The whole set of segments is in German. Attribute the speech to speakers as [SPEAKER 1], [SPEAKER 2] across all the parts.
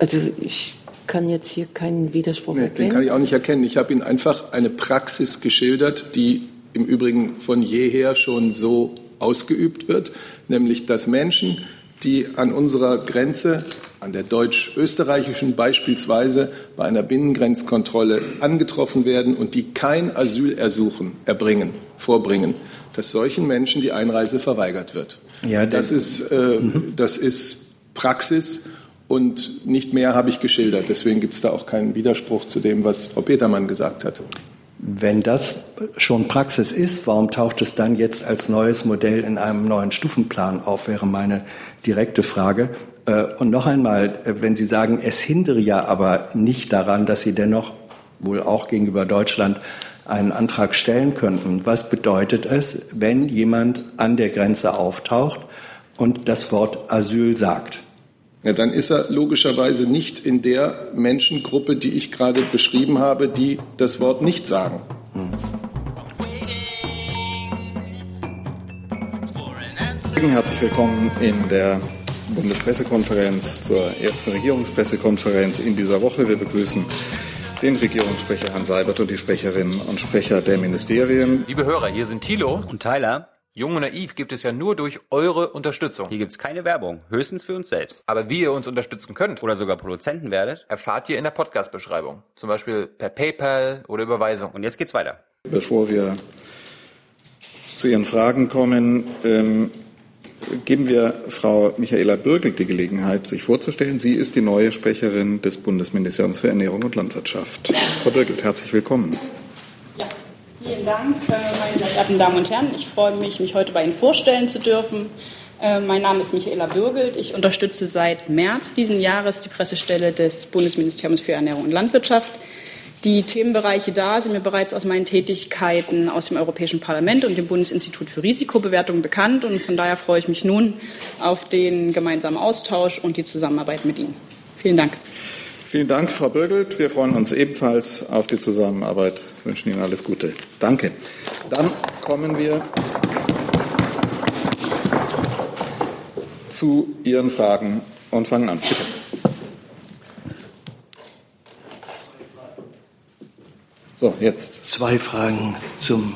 [SPEAKER 1] Also ich kann jetzt hier keinen Widerspruch
[SPEAKER 2] nee,
[SPEAKER 1] erkennen.
[SPEAKER 2] Den kann ich auch nicht erkennen. Ich habe Ihnen einfach eine Praxis geschildert, die im Übrigen von jeher schon so ausgeübt wird, nämlich dass Menschen, die an unserer Grenze, an der deutsch-österreichischen beispielsweise, bei einer Binnengrenzkontrolle angetroffen werden und die kein Asylersuchen erbringen, vorbringen, dass solchen Menschen die Einreise verweigert wird. Ja, das, ist, äh, mhm. das ist Praxis und nicht mehr habe ich geschildert. Deswegen gibt es da auch keinen Widerspruch zu dem, was Frau Petermann gesagt hat.
[SPEAKER 3] Wenn das schon Praxis ist, warum taucht es dann jetzt als neues Modell in einem neuen Stufenplan auf, wäre meine direkte Frage. Äh, und noch einmal, äh, wenn Sie sagen, es hindere ja aber nicht daran, dass Sie dennoch wohl auch gegenüber Deutschland einen Antrag stellen könnten. Was bedeutet es, wenn jemand an der Grenze auftaucht und das Wort Asyl sagt?
[SPEAKER 2] Ja, dann ist er logischerweise nicht in der Menschengruppe, die ich gerade beschrieben habe, die das Wort nicht sagen.
[SPEAKER 4] Herzlich willkommen in der Bundespressekonferenz zur ersten Regierungspressekonferenz in dieser Woche. Wir begrüßen den Regierungssprecher Herrn Seibert und die Sprecherinnen und Sprecher der Ministerien.
[SPEAKER 5] Liebe Hörer, hier sind Thilo
[SPEAKER 6] und Tyler.
[SPEAKER 5] Jung und Naiv gibt es ja nur durch eure Unterstützung.
[SPEAKER 6] Hier gibt es keine Werbung, höchstens für uns selbst.
[SPEAKER 5] Aber wie ihr uns unterstützen könnt
[SPEAKER 6] oder sogar Produzenten werdet,
[SPEAKER 5] erfahrt ihr in der Podcast-Beschreibung. Zum Beispiel per PayPal oder Überweisung.
[SPEAKER 6] Und jetzt geht's weiter.
[SPEAKER 4] Bevor wir zu Ihren Fragen kommen, ähm, geben wir Frau Michaela Bürgel die Gelegenheit, sich vorzustellen. Sie ist die neue Sprecherin des Bundesministeriums für Ernährung und Landwirtschaft. Frau Bürgel, herzlich willkommen.
[SPEAKER 7] Vielen Dank, äh, meine sehr verehrten Damen und Herren. Ich freue mich, mich heute bei Ihnen vorstellen zu dürfen. Äh, mein Name ist Michaela Bürgelt. Ich unterstütze seit März diesen Jahres die Pressestelle des Bundesministeriums für Ernährung und Landwirtschaft. Die Themenbereiche da sind mir bereits aus meinen Tätigkeiten aus dem Europäischen Parlament und dem Bundesinstitut für Risikobewertung bekannt. Und von daher freue ich mich nun auf den gemeinsamen Austausch und die Zusammenarbeit mit Ihnen. Vielen Dank.
[SPEAKER 4] Vielen Dank, Frau Bürgelt. Wir freuen uns ebenfalls auf die Zusammenarbeit, wünschen Ihnen alles Gute. Danke. Dann kommen wir zu Ihren Fragen und fangen an. Bitte. So, jetzt.
[SPEAKER 8] Zwei Fragen zum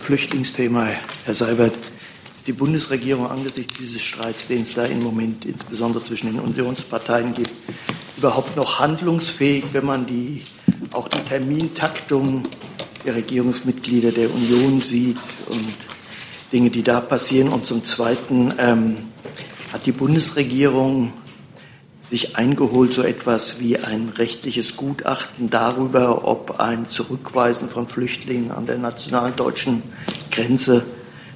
[SPEAKER 8] Flüchtlingsthema, Herr Seibert. Ist die Bundesregierung angesichts dieses Streits, den es da im Moment insbesondere zwischen den Unionsparteien gibt, überhaupt noch handlungsfähig, wenn man die, auch die Termintaktung der Regierungsmitglieder der Union sieht und Dinge, die da passieren. Und zum Zweiten ähm, hat die Bundesregierung sich eingeholt, so etwas wie ein rechtliches Gutachten darüber, ob ein Zurückweisen von Flüchtlingen an der nationalen deutschen Grenze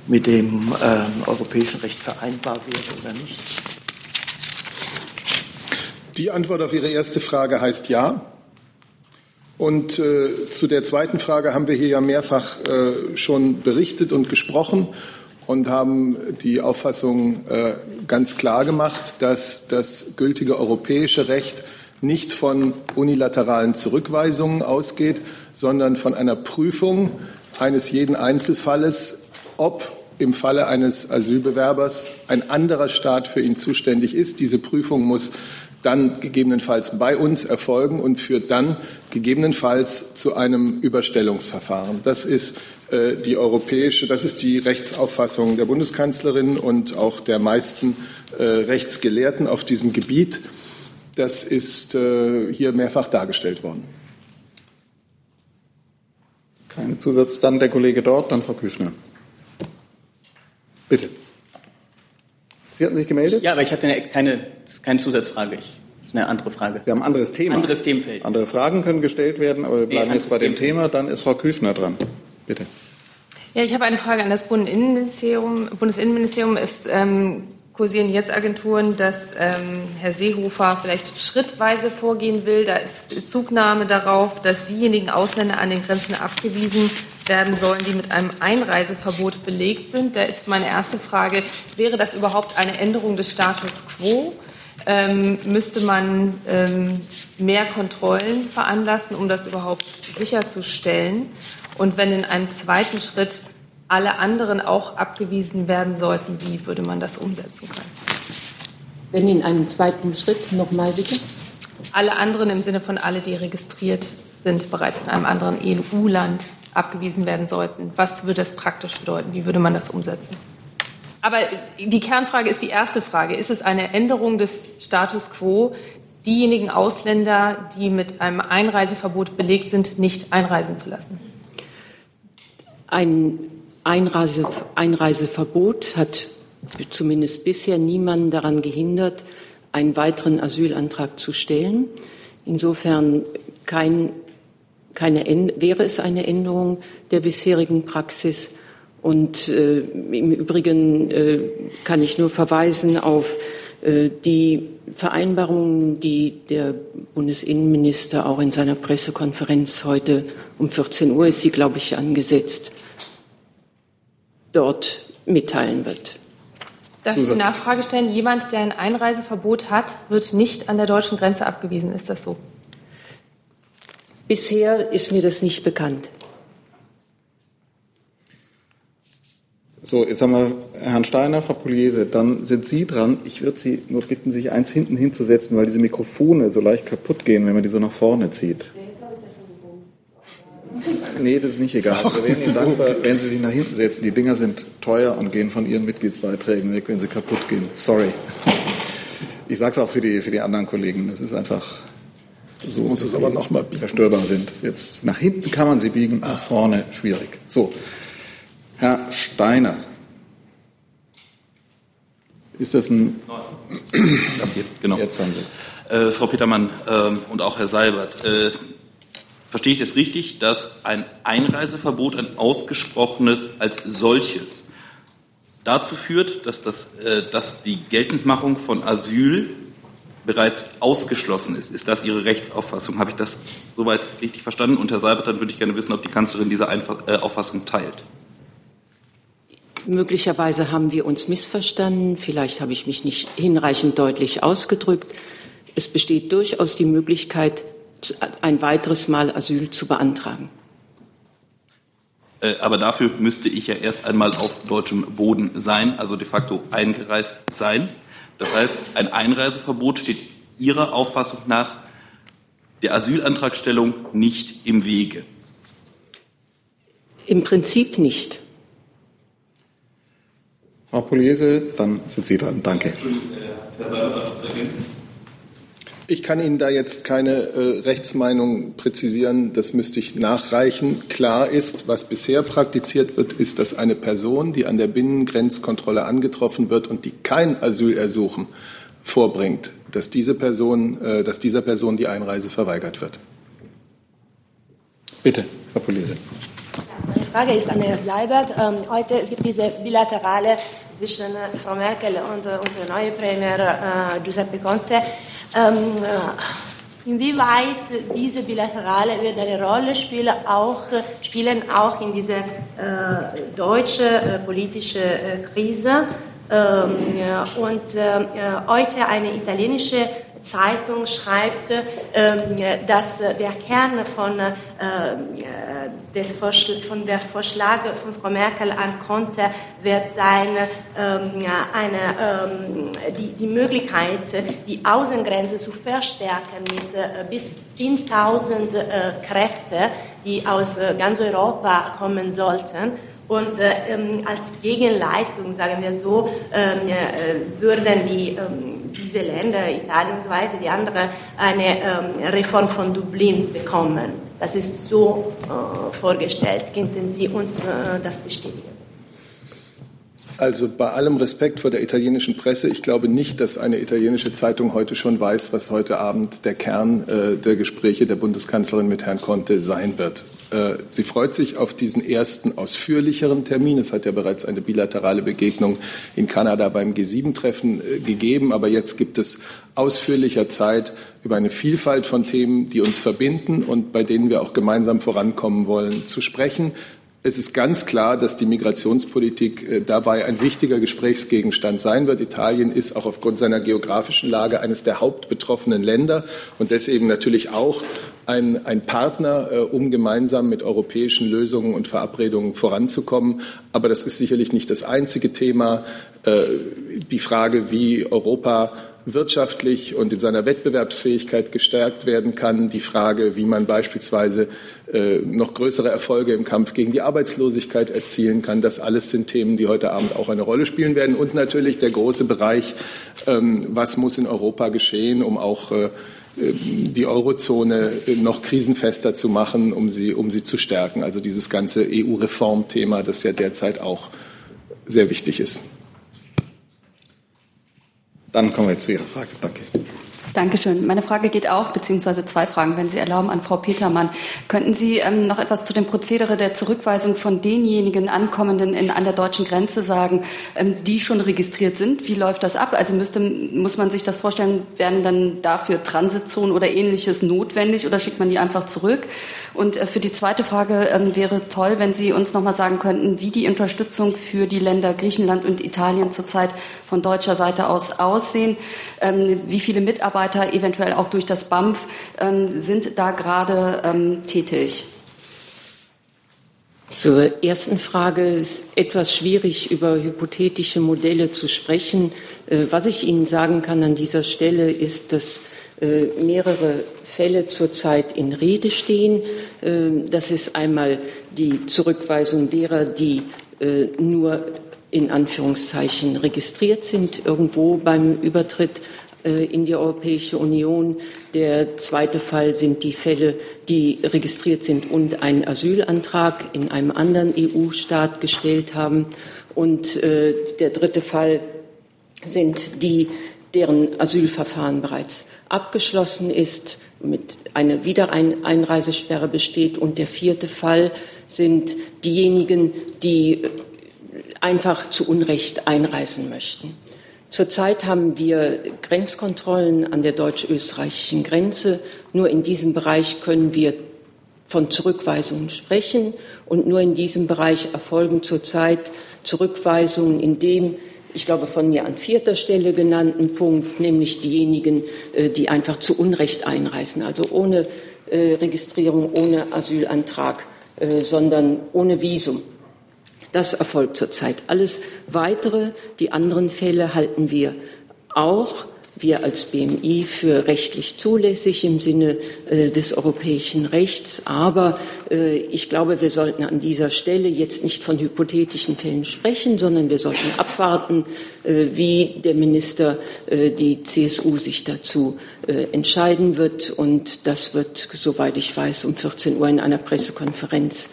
[SPEAKER 8] mit dem äh, europäischen Recht vereinbar wäre oder nicht.
[SPEAKER 2] Die Antwort auf Ihre erste Frage heißt ja. Und äh, zu der zweiten Frage haben wir hier ja mehrfach äh, schon berichtet und gesprochen und haben die Auffassung äh, ganz klar gemacht, dass das gültige europäische Recht nicht von unilateralen Zurückweisungen ausgeht, sondern von einer Prüfung eines jeden Einzelfalles, ob im Falle eines Asylbewerbers ein anderer Staat für ihn zuständig ist. Diese Prüfung muss dann gegebenenfalls bei uns erfolgen und führt dann gegebenenfalls zu einem Überstellungsverfahren. Das ist äh, die europäische, das ist die Rechtsauffassung der Bundeskanzlerin und auch der meisten äh, Rechtsgelehrten auf diesem Gebiet. Das ist äh, hier mehrfach dargestellt worden.
[SPEAKER 4] Kein Zusatz. Dann der Kollege dort, dann Frau Küfner. Bitte. Sie hatten sich gemeldet?
[SPEAKER 9] Ja, aber ich hatte eine, keine, keine Zusatzfrage. Ich, das ist eine andere Frage.
[SPEAKER 4] Sie haben ein anderes Thema.
[SPEAKER 9] Anderes Themenfeld.
[SPEAKER 4] Andere Fragen können gestellt werden, aber wir bleiben nee, jetzt bei dem Thema. Dann ist Frau Küfner dran. Bitte.
[SPEAKER 10] Ja, ich habe eine Frage an das Bundesinnenministerium. Bundesinnenministerium. Es ähm, kursieren jetzt Agenturen, dass ähm, Herr Seehofer vielleicht schrittweise vorgehen will. Da ist Bezugnahme darauf, dass diejenigen Ausländer an den Grenzen abgewiesen werden sollen, die mit einem Einreiseverbot belegt sind. Da ist meine erste Frage, wäre das überhaupt eine Änderung des Status quo? Ähm, müsste man ähm, mehr Kontrollen veranlassen, um das überhaupt sicherzustellen? Und wenn in einem zweiten Schritt alle anderen auch abgewiesen werden sollten, wie würde man das umsetzen können?
[SPEAKER 1] Wenn in einem zweiten Schritt nochmal bitte.
[SPEAKER 10] Alle anderen im Sinne von alle, die registriert sind, bereits in einem anderen EU-Land abgewiesen werden sollten. Was würde das praktisch bedeuten? Wie würde man das umsetzen? Aber die Kernfrage ist die erste Frage. Ist es eine Änderung des Status quo, diejenigen Ausländer, die mit einem Einreiseverbot belegt sind, nicht einreisen zu lassen?
[SPEAKER 1] Ein Einreise, Einreiseverbot hat zumindest bisher niemanden daran gehindert, einen weiteren Asylantrag zu stellen. Insofern kein, keine, wäre es eine Änderung der bisherigen Praxis. Und äh, im Übrigen äh, kann ich nur verweisen auf äh, die Vereinbarungen, die der Bundesinnenminister auch in seiner Pressekonferenz heute um 14 Uhr ist sie, glaube ich, angesetzt, dort mitteilen wird.
[SPEAKER 10] Darf ich eine Nachfrage stellen? Jemand, der ein Einreiseverbot hat, wird nicht an der deutschen Grenze abgewiesen. Ist das so?
[SPEAKER 1] Bisher ist mir das nicht bekannt.
[SPEAKER 4] So, jetzt haben wir Herrn Steiner, Frau Pugliese, dann sind Sie dran. Ich würde Sie nur bitten, sich eins hinten hinzusetzen, weil diese Mikrofone so leicht kaputt gehen, wenn man die so nach vorne zieht. Nee, das ist nicht egal. Wir wären Ihnen dankbar, wenn Sie sich nach hinten setzen. Die Dinger sind teuer und gehen von Ihren Mitgliedsbeiträgen weg, wenn sie kaputt gehen. Sorry. Ich sage es auch für die, für die anderen Kollegen. Das ist einfach so, muss es aber noch mal zerstörbar sind. Jetzt nach hinten kann man sie biegen, nach vorne schwierig. So, Herr Steiner. Ist das ein.
[SPEAKER 11] Das hier, genau.
[SPEAKER 4] Jetzt haben
[SPEAKER 11] Sie äh, Frau Petermann äh, und auch Herr Seibert. Äh, verstehe ich das richtig, dass ein Einreiseverbot, ein ausgesprochenes als solches, dazu führt, dass, das, äh, dass die Geltendmachung von Asyl bereits ausgeschlossen ist. Ist das Ihre Rechtsauffassung? Habe ich das soweit richtig verstanden? Und Herr Seibert, dann würde ich gerne wissen, ob die Kanzlerin diese Einf äh, Auffassung teilt.
[SPEAKER 1] Möglicherweise haben wir uns missverstanden. Vielleicht habe ich mich nicht hinreichend deutlich ausgedrückt. Es besteht durchaus die Möglichkeit, ein weiteres Mal Asyl zu beantragen.
[SPEAKER 11] Äh, aber dafür müsste ich ja erst einmal auf deutschem Boden sein, also de facto eingereist sein. Das heißt, ein Einreiseverbot steht Ihrer Auffassung nach der Asylantragstellung nicht im Wege.
[SPEAKER 1] Im Prinzip nicht.
[SPEAKER 4] Frau Pugliese, dann sind Sie dran. Danke.
[SPEAKER 2] Ich kann Ihnen da jetzt keine äh, Rechtsmeinung präzisieren. Das müsste ich nachreichen. Klar ist, was bisher praktiziert wird, ist, dass eine Person, die an der Binnengrenzkontrolle angetroffen wird und die kein Asylersuchen vorbringt, dass, diese Person, äh, dass dieser Person die Einreise verweigert wird.
[SPEAKER 4] Bitte, Frau Pugliese.
[SPEAKER 12] Meine Frage ist an Herrn Seibert. Ähm, heute es gibt diese bilaterale zwischen Frau Merkel und äh, unserem neuen Premier äh, Giuseppe Conte. Ähm, äh, inwieweit diese bilaterale wird eine Rolle spielen, auch, spielen auch in dieser äh, deutschen politischen Krise? Ähm, und heute eine italienische Zeitung schreibt, ähm, dass der Kern von, äh, des von der Vorschlag von Frau Merkel an Conte wird sein, ähm, eine, ähm, die, die Möglichkeit, die Außengrenze zu verstärken mit äh, bis 10.000 äh, Kräfte, die aus ganz Europa kommen sollten. Und äh, als Gegenleistung, sagen wir so, äh, würden die ähm, diese Länder, Italien und so weiter, die anderen, eine ähm, Reform von Dublin bekommen. Das ist so äh, vorgestellt. Könnten Sie uns äh, das bestätigen?
[SPEAKER 2] Also bei allem Respekt vor der italienischen Presse, ich glaube nicht, dass eine italienische Zeitung heute schon weiß, was heute Abend der Kern äh, der Gespräche der Bundeskanzlerin mit Herrn Conte sein wird. Äh, sie freut sich auf diesen ersten ausführlicheren Termin. Es hat ja bereits eine bilaterale Begegnung in Kanada beim G7-Treffen äh, gegeben, aber jetzt gibt es ausführlicher Zeit über eine Vielfalt von Themen, die uns verbinden und bei denen wir auch gemeinsam vorankommen wollen, zu sprechen. Es ist ganz klar, dass die Migrationspolitik äh, dabei ein wichtiger Gesprächsgegenstand sein wird. Italien ist auch aufgrund seiner geografischen Lage eines der hauptbetroffenen Länder und deswegen natürlich auch ein, ein Partner, äh, um gemeinsam mit europäischen Lösungen und Verabredungen voranzukommen. Aber das ist sicherlich nicht das einzige Thema. Äh, die Frage, wie Europa wirtschaftlich und in seiner Wettbewerbsfähigkeit gestärkt werden kann. Die Frage, wie man beispielsweise äh, noch größere Erfolge im Kampf gegen die Arbeitslosigkeit erzielen kann. Das alles sind Themen, die heute Abend auch eine Rolle spielen werden. Und natürlich der große Bereich, ähm, was muss in Europa geschehen, um auch äh, die Eurozone noch krisenfester zu machen, um sie, um sie zu stärken. Also dieses ganze EU-Reformthema, das ja derzeit auch sehr wichtig ist.
[SPEAKER 4] Dann kommen wir zu Ihrer Frage. Danke.
[SPEAKER 13] Dankeschön. Meine Frage geht auch, beziehungsweise zwei Fragen, wenn Sie erlauben, an Frau Petermann. Könnten Sie ähm, noch etwas zu dem Prozedere der Zurückweisung von denjenigen Ankommenden in, an der deutschen Grenze sagen, ähm, die schon registriert sind? Wie läuft das ab? Also müsste, muss man sich das vorstellen, werden dann dafür Transitzonen oder ähnliches notwendig oder schickt man die einfach zurück? Und äh, für die zweite Frage ähm, wäre toll, wenn Sie uns noch mal sagen könnten, wie die Unterstützung für die Länder Griechenland und Italien zurzeit von deutscher Seite aus aussehen. Ähm, wie viele Mitarbeiter eventuell auch durch das BAMF ähm, sind da gerade ähm, tätig?
[SPEAKER 1] Zur ersten Frage ist etwas schwierig, über hypothetische Modelle zu sprechen. Äh, was ich Ihnen sagen kann an dieser Stelle ist, dass äh, mehrere Fälle zurzeit in Rede stehen. Äh, das ist einmal die Zurückweisung derer, die nur in Anführungszeichen registriert sind, irgendwo beim Übertritt in die Europäische Union. Der zweite Fall sind die Fälle, die registriert sind und einen Asylantrag in einem anderen EU-Staat gestellt haben. Und äh, der dritte Fall sind die, deren Asylverfahren bereits abgeschlossen ist, mit einer Wiedereinreisesperre besteht. Und der vierte Fall sind diejenigen, die einfach zu Unrecht einreisen möchten. Zurzeit haben wir Grenzkontrollen an der deutsch-österreichischen Grenze. Nur in diesem Bereich können wir von Zurückweisungen sprechen. Und nur in diesem Bereich erfolgen zurzeit Zurückweisungen in dem, ich glaube, von mir an vierter Stelle genannten Punkt, nämlich diejenigen, äh, die einfach zu Unrecht einreisen, also ohne äh, Registrierung, ohne Asylantrag, äh, sondern ohne Visum. Das erfolgt zurzeit. Alles weitere, die anderen Fälle halten wir auch wir als BMI für rechtlich zulässig im Sinne äh, des europäischen Rechts. Aber äh, ich glaube, wir sollten an dieser Stelle jetzt nicht von hypothetischen Fällen sprechen, sondern wir sollten abwarten, äh, wie der Minister äh, die CSU sich dazu äh, entscheiden wird. Und das wird, soweit ich weiß, um 14 Uhr in einer Pressekonferenz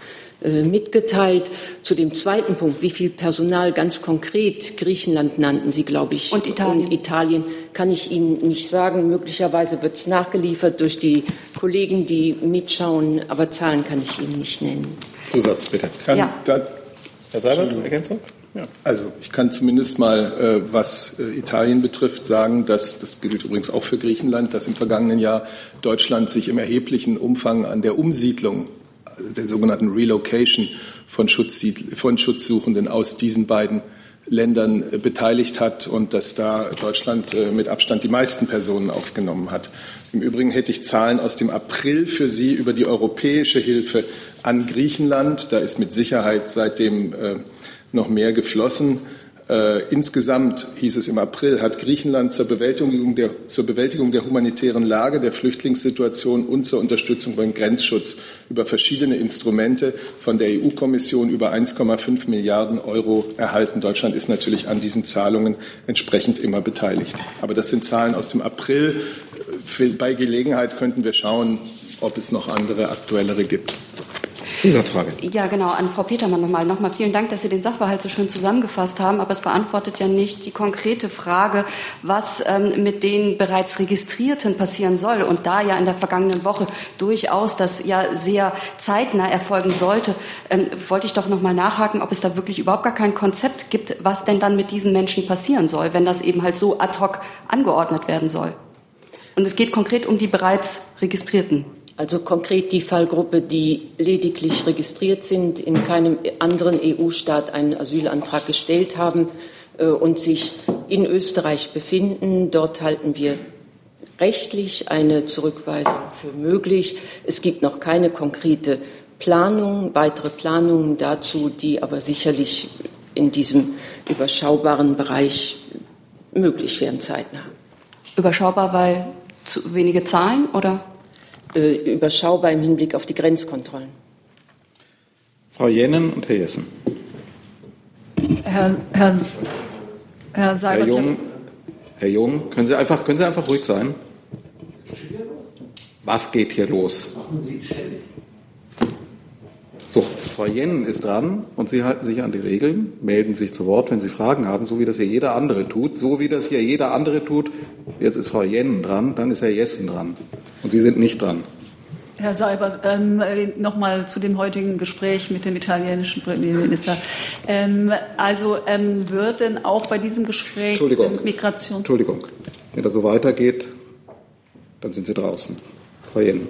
[SPEAKER 1] mitgeteilt. Zu dem zweiten Punkt, wie viel Personal ganz konkret Griechenland nannten Sie, glaube ich,
[SPEAKER 13] und Italien.
[SPEAKER 1] und Italien, kann ich Ihnen nicht sagen. Möglicherweise wird es nachgeliefert durch die Kollegen, die mitschauen, aber Zahlen kann ich Ihnen nicht nennen.
[SPEAKER 4] Zusatz bitte.
[SPEAKER 2] Kann
[SPEAKER 13] Ja.
[SPEAKER 2] da,
[SPEAKER 4] Herr Seibert, Ergänzung? Ja.
[SPEAKER 2] Also ich kann zumindest mal, äh, was äh, Italien betrifft, sagen, dass das gilt übrigens auch für Griechenland, dass im vergangenen Jahr Deutschland sich im erheblichen Umfang an der Umsiedlung der sogenannten Relocation von, von Schutzsuchenden aus diesen beiden Ländern äh, beteiligt hat und dass da Deutschland äh, mit Abstand die meisten Personen aufgenommen hat. Im Übrigen hätte ich Zahlen aus dem April für Sie über die europäische Hilfe an Griechenland. Da ist mit Sicherheit seitdem äh, noch mehr geflossen. Äh, insgesamt hieß es im April, hat Griechenland zur Bewältigung, der, zur Bewältigung der humanitären Lage, der Flüchtlingssituation und zur Unterstützung beim Grenzschutz über verschiedene Instrumente von der EU-Kommission über 1,5 Milliarden Euro erhalten. Deutschland ist natürlich an diesen Zahlungen entsprechend immer beteiligt. Aber das sind Zahlen aus dem April. Bei Gelegenheit könnten wir schauen, ob es noch andere aktuellere gibt.
[SPEAKER 4] Zusatzfrage.
[SPEAKER 13] Ja, genau, an Frau Petermann nochmal. Nochmal vielen Dank, dass Sie den Sachverhalt so schön zusammengefasst haben, aber es beantwortet ja nicht die konkrete Frage, was ähm, mit den bereits Registrierten passieren soll. Und da ja in der vergangenen Woche durchaus das ja sehr zeitnah erfolgen sollte, ähm, wollte ich doch nochmal nachhaken, ob es da wirklich überhaupt gar kein Konzept gibt, was denn dann mit diesen Menschen passieren soll, wenn das eben halt so ad hoc angeordnet werden soll. Und es geht konkret um die bereits Registrierten.
[SPEAKER 1] Also konkret die Fallgruppe, die lediglich registriert sind, in keinem anderen EU-Staat einen Asylantrag gestellt haben äh, und sich in Österreich befinden. Dort halten wir rechtlich eine Zurückweisung für möglich. Es gibt noch keine konkrete Planung, weitere Planungen dazu, die aber sicherlich in diesem überschaubaren Bereich möglich wären zeitnah.
[SPEAKER 13] Überschaubar, weil zu wenige Zahlen oder?
[SPEAKER 1] Äh, überschaubar im Hinblick auf die Grenzkontrollen.
[SPEAKER 4] Frau Jennen und Herr Jessen.
[SPEAKER 14] Herr, Herr, Herr Seibert.
[SPEAKER 4] Herr Jung, Herr Jung, können Sie einfach, können Sie einfach ruhig sein? Was geht hier los? So, Frau Jennen ist dran und Sie halten sich an die Regeln, melden sich zu Wort, wenn Sie Fragen haben, so wie das hier jeder andere tut. So wie das hier jeder andere tut. Jetzt ist Frau Jennen dran, dann ist Herr Jessen dran. Und Sie sind nicht dran.
[SPEAKER 14] Herr Seibert, ähm, nochmal zu dem heutigen Gespräch mit dem italienischen Premierminister. Ähm, also ähm, wird denn auch bei diesem Gespräch
[SPEAKER 4] Entschuldigung.
[SPEAKER 14] Migration.
[SPEAKER 4] Entschuldigung. Wenn das so weitergeht, dann sind Sie draußen. Frau Jennen.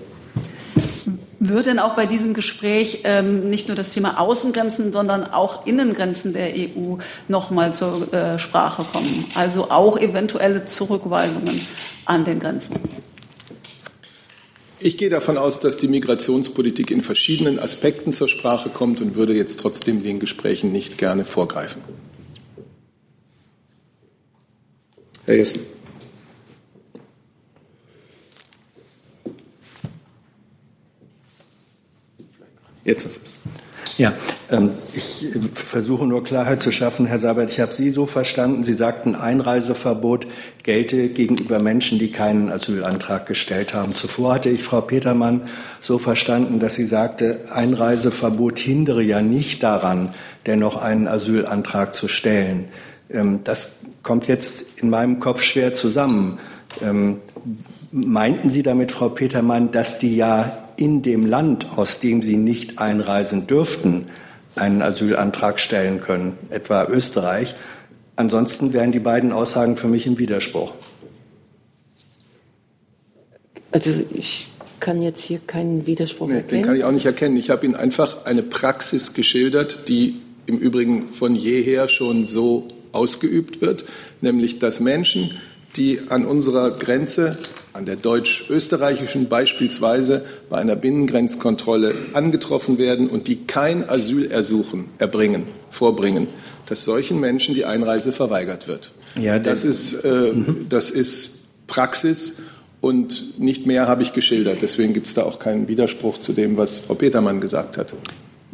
[SPEAKER 14] Wird denn auch bei diesem Gespräch ähm, nicht nur das Thema Außengrenzen, sondern auch Innengrenzen der EU nochmal zur äh, Sprache kommen? Also auch eventuelle Zurückweisungen an den Grenzen?
[SPEAKER 2] Ich gehe davon aus, dass die Migrationspolitik in verschiedenen Aspekten zur Sprache kommt und würde jetzt trotzdem den Gesprächen nicht gerne vorgreifen.
[SPEAKER 4] Herr Jessen. Jetzt.
[SPEAKER 3] Ja, ähm, ich versuche nur Klarheit zu schaffen, Herr Sabert. Ich habe Sie so verstanden. Sie sagten, Einreiseverbot gelte gegenüber Menschen, die keinen Asylantrag gestellt haben. Zuvor hatte ich Frau Petermann so verstanden, dass sie sagte, Einreiseverbot hindere ja nicht daran, dennoch einen Asylantrag zu stellen. Ähm, das kommt jetzt in meinem Kopf schwer zusammen. Ähm, meinten Sie damit, Frau Petermann, dass die ja in dem Land, aus dem sie nicht einreisen dürften, einen Asylantrag stellen können, etwa Österreich. Ansonsten wären die beiden Aussagen für mich im Widerspruch.
[SPEAKER 1] Also ich kann jetzt hier keinen Widerspruch
[SPEAKER 2] nee,
[SPEAKER 1] erkennen.
[SPEAKER 2] Den kann ich auch nicht erkennen. Ich habe Ihnen einfach eine Praxis geschildert, die im Übrigen von jeher schon so ausgeübt wird, nämlich dass Menschen, die an unserer Grenze an der deutsch-österreichischen beispielsweise bei einer Binnengrenzkontrolle angetroffen werden und die kein Asylersuchen erbringen, vorbringen, dass solchen Menschen die Einreise verweigert wird. Ja, das, ist, äh, mhm. das ist Praxis und nicht mehr habe ich geschildert. Deswegen gibt es da auch keinen Widerspruch zu dem, was Frau Petermann gesagt hat.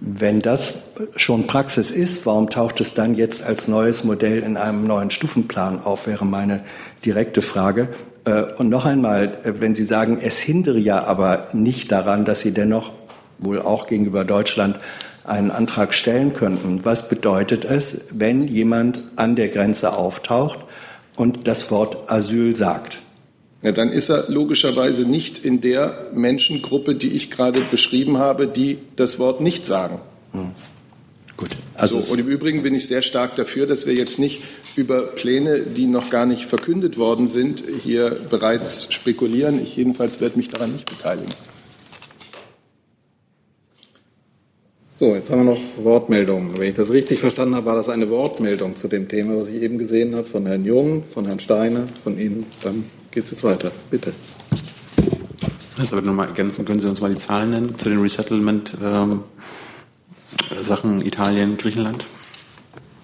[SPEAKER 3] Wenn das schon Praxis ist, warum taucht es dann jetzt als neues Modell in einem neuen Stufenplan auf, wäre meine direkte Frage. Äh, und noch einmal, äh, wenn Sie sagen, es hindere ja aber nicht daran, dass Sie dennoch wohl auch gegenüber Deutschland einen Antrag stellen könnten. Was bedeutet es, wenn jemand an der Grenze auftaucht und das Wort Asyl sagt?
[SPEAKER 2] Ja, dann ist er logischerweise nicht in der Menschengruppe, die ich gerade beschrieben habe, die das Wort nicht sagen. Hm. Gut. Also so, und im Übrigen bin ich sehr stark dafür, dass wir jetzt nicht über Pläne, die noch gar nicht verkündet worden sind, hier bereits spekulieren. Ich jedenfalls werde mich daran nicht beteiligen.
[SPEAKER 4] So, jetzt haben wir noch Wortmeldungen. Wenn ich das richtig verstanden habe, war das eine Wortmeldung zu dem Thema, was ich eben gesehen habe, von Herrn Jung, von Herrn Steiner, von Ihnen. Dann geht es jetzt weiter. Bitte.
[SPEAKER 15] Das aber nochmal ergänzen. Können Sie uns mal die Zahlen nennen zu den Resettlement-Sachen ähm, Italien, Griechenland?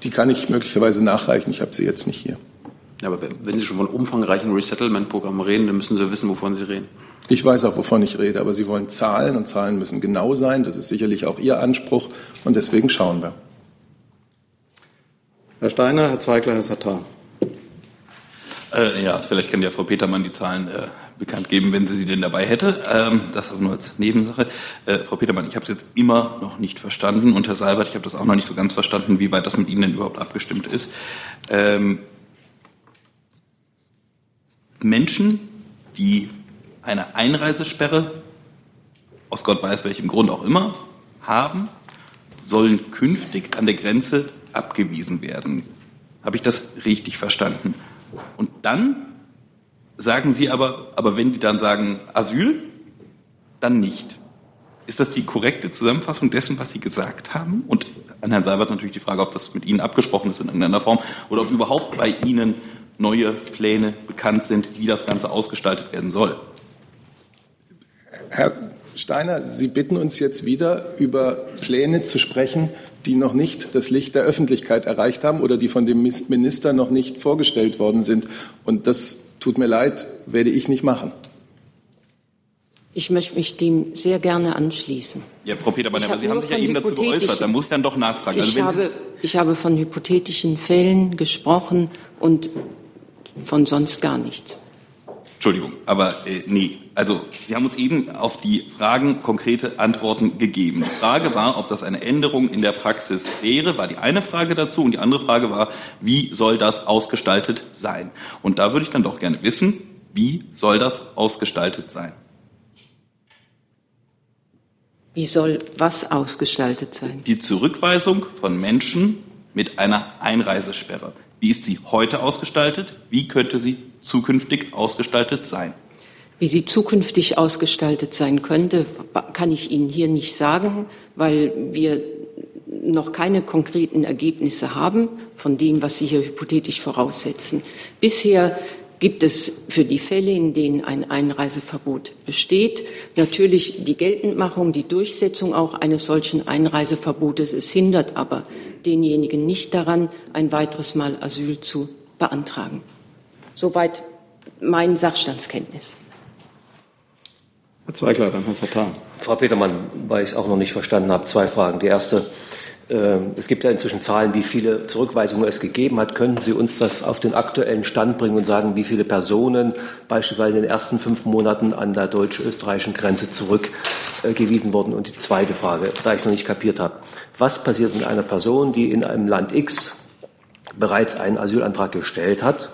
[SPEAKER 2] Die kann ich möglicherweise nachreichen. Ich habe sie jetzt nicht hier.
[SPEAKER 15] Ja, aber wenn Sie schon von umfangreichen Resettlement-Programmen reden, dann müssen Sie wissen, wovon Sie reden.
[SPEAKER 2] Ich weiß auch, wovon ich rede, aber Sie wollen Zahlen und Zahlen müssen genau sein. Das ist sicherlich auch Ihr Anspruch und deswegen schauen wir.
[SPEAKER 4] Herr Steiner, Herr Zweigler, Herr Sattar.
[SPEAKER 11] Äh, ja, vielleicht kann ja Frau Petermann die Zahlen äh, bekannt geben, wenn sie sie denn dabei hätte. Ähm, das aber nur als Nebensache. Äh, Frau Petermann, ich habe es jetzt immer noch nicht verstanden und Herr Seibert, ich habe das auch noch nicht so ganz verstanden, wie weit das mit Ihnen denn überhaupt abgestimmt ist. Ähm, Menschen, die eine Einreisesperre aus Gott weiß welchem Grund auch immer haben, sollen künftig an der Grenze abgewiesen werden. Habe ich das richtig verstanden? Und dann sagen Sie aber, aber wenn die dann sagen Asyl, dann nicht. Ist das die korrekte Zusammenfassung dessen, was Sie gesagt haben? Und an Herrn Seibert natürlich die Frage, ob das mit Ihnen abgesprochen ist in irgendeiner Form oder ob überhaupt bei Ihnen neue Pläne bekannt sind, wie das Ganze ausgestaltet werden soll.
[SPEAKER 2] Herr Steiner, Sie bitten uns jetzt wieder über Pläne zu sprechen, die noch nicht das Licht der Öffentlichkeit erreicht haben oder die von dem Minister noch nicht vorgestellt worden sind. Und das tut mir leid, werde ich nicht machen.
[SPEAKER 1] Ich möchte mich dem sehr gerne anschließen.
[SPEAKER 11] Ja, Frau Petermann, aber Sie haben sich ja eben dazu geäußert. Da muss ich dann doch nachfragen. Also
[SPEAKER 1] Ich habe, ich habe von hypothetischen Fällen gesprochen und von sonst gar nichts.
[SPEAKER 11] Entschuldigung, aber äh, nee. Also Sie haben uns eben auf die Fragen konkrete Antworten gegeben. Die Frage war, ob das eine Änderung in der Praxis wäre, war die eine Frage dazu. Und die andere Frage war, wie soll das ausgestaltet sein? Und da würde ich dann doch gerne wissen, wie soll das ausgestaltet sein?
[SPEAKER 1] Wie soll was ausgestaltet sein?
[SPEAKER 11] Die Zurückweisung von Menschen mit einer Einreisesperre. Wie ist sie heute ausgestaltet? Wie könnte sie zukünftig ausgestaltet sein?
[SPEAKER 1] Wie sie zukünftig ausgestaltet sein könnte, kann ich Ihnen hier nicht sagen, weil wir noch keine konkreten Ergebnisse haben von dem, was Sie hier hypothetisch voraussetzen. Bisher gibt es für die Fälle, in denen ein Einreiseverbot besteht, natürlich die Geltendmachung, die Durchsetzung auch eines solchen Einreiseverbotes. Es hindert aber denjenigen nicht daran, ein weiteres Mal Asyl zu beantragen. Soweit mein Sachstandskenntnis.
[SPEAKER 4] Herr Zweigler, dann Herr Sattar.
[SPEAKER 16] Frau Petermann, weil ich es auch noch nicht verstanden habe, zwei Fragen. Die erste, äh, es gibt ja inzwischen Zahlen, wie viele Zurückweisungen es gegeben hat. Könnten Sie uns das auf den aktuellen Stand bringen und sagen, wie viele Personen beispielsweise in den ersten fünf Monaten an der deutsch-österreichischen Grenze zurückgewiesen wurden? Und die zweite Frage, da ich es noch nicht kapiert habe. Was passiert mit einer Person, die in einem Land X bereits einen Asylantrag gestellt hat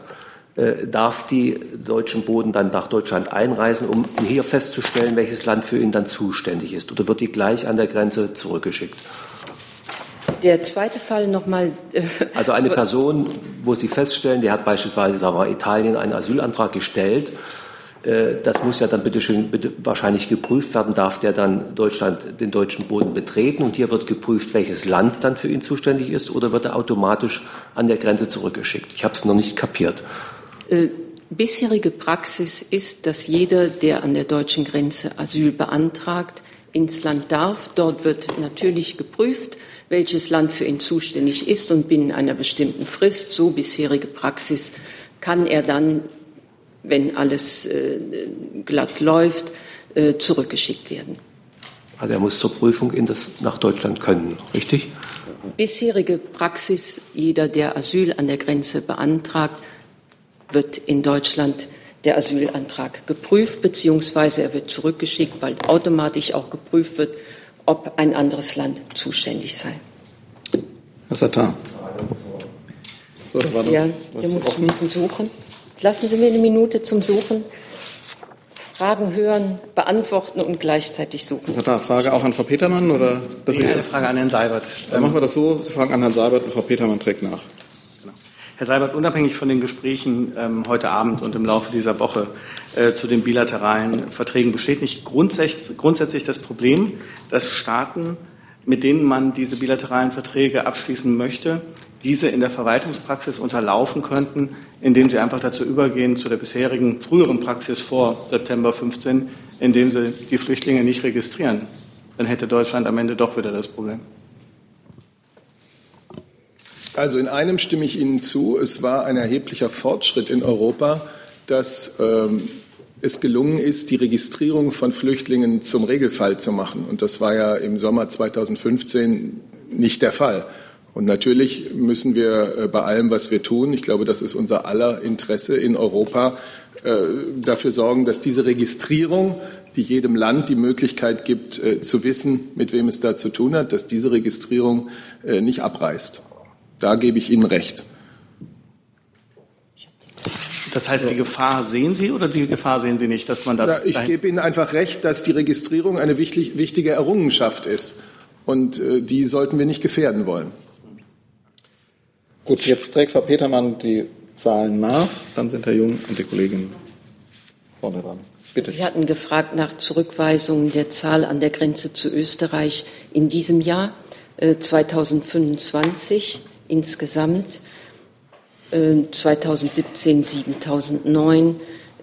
[SPEAKER 16] darf die deutschen Boden dann nach Deutschland einreisen, um hier festzustellen, welches Land für ihn dann zuständig ist? Oder wird die gleich an der Grenze zurückgeschickt?
[SPEAKER 1] Der zweite Fall nochmal. Äh,
[SPEAKER 16] Also eine Person, wo Sie feststellen, die hat beispielsweise sagen wir, Italien einen Asylantrag gestellt, äh, das muss ja dann bitte schön bitte wahrscheinlich geprüft werden, darf der dann Deutschland den deutschen Boden betreten und hier wird geprüft, welches Land dann für ihn zuständig ist oder wird er automatisch an der Grenze zurückgeschickt? Ich habe es noch nicht kapiert.
[SPEAKER 1] Äh, bisherige Praxis ist, dass jeder, der an der deutschen Grenze Asyl beantragt, ins Land darf. Dort wird natürlich geprüft, welches Land für ihn zuständig ist und binnen einer bestimmten Frist, so bisherige Praxis, kann er dann, wenn alles äh, glatt läuft, äh, zurückgeschickt werden.
[SPEAKER 16] Also er muss zur Prüfung in das, nach Deutschland können, richtig?
[SPEAKER 1] Bisherige Praxis, jeder, der Asyl an der Grenze beantragt, wird in Deutschland der Asylantrag geprüft, beziehungsweise er wird zurückgeschickt, weil automatisch auch geprüft wird, ob ein anderes Land zuständig sei.
[SPEAKER 4] Herr Sattar. So, das war
[SPEAKER 1] Ja, der muss ein
[SPEAKER 4] offen.
[SPEAKER 1] bisschen suchen. Lassen Sie mir eine Minute zum Suchen. Fragen hören, beantworten und gleichzeitig suchen.
[SPEAKER 4] Herr Sattar, Frage auch an Frau Petermann oder?
[SPEAKER 9] Nee, eine Frage an Herrn Seibert.
[SPEAKER 4] Dann machen wir das so, Sie fragen an Herrn Seibert und Frau Petermann trägt nach.
[SPEAKER 9] Herr Seibert, unabhängig von den Gesprächen ähm, heute Abend und im Laufe dieser Woche äh, zu den bilateralen Verträgen besteht nicht grundsätzlich, grundsätzlich das Problem, dass Staaten, mit denen man diese bilateralen Verträge abschließen möchte, diese in der Verwaltungspraxis unterlaufen könnten, indem sie einfach dazu übergehen zu der bisherigen früheren Praxis vor September 15, indem sie die Flüchtlinge nicht registrieren. Dann hätte Deutschland am Ende doch wieder das Problem.
[SPEAKER 2] Also in einem stimme ich Ihnen zu. Es war ein erheblicher Fortschritt in Europa, dass ähm, es gelungen ist, die Registrierung von Flüchtlingen zum Regelfall zu machen. Und das war ja im Sommer 2015 nicht der Fall. Und natürlich müssen wir äh, bei allem, was wir tun, ich glaube, das ist unser aller Interesse in Europa, äh, dafür sorgen, dass diese Registrierung, die jedem Land die Möglichkeit gibt, äh, zu wissen, mit wem es da zu tun hat, dass diese Registrierung nicht abreißt. Da gebe ich Ihnen recht.
[SPEAKER 9] Das heißt, die Gefahr sehen Sie oder die Gefahr sehen Sie nicht, dass man das.
[SPEAKER 2] Na, ich gebe Ihnen einfach recht, dass die Registrierung eine wichtig, wichtige Errungenschaft ist. Und äh, die sollten wir nicht gefährden wollen.
[SPEAKER 4] Gut, jetzt trägt Frau Petermann die Zahlen nach. Dann sind Herr Jung und die Kollegin vorne dran. Bitte.
[SPEAKER 1] Sie hatten gefragt nach Zurückweisungen der Zahl an der Grenze zu Österreich in diesem Jahr, äh, 2025 insgesamt, äh, 2017 7.009,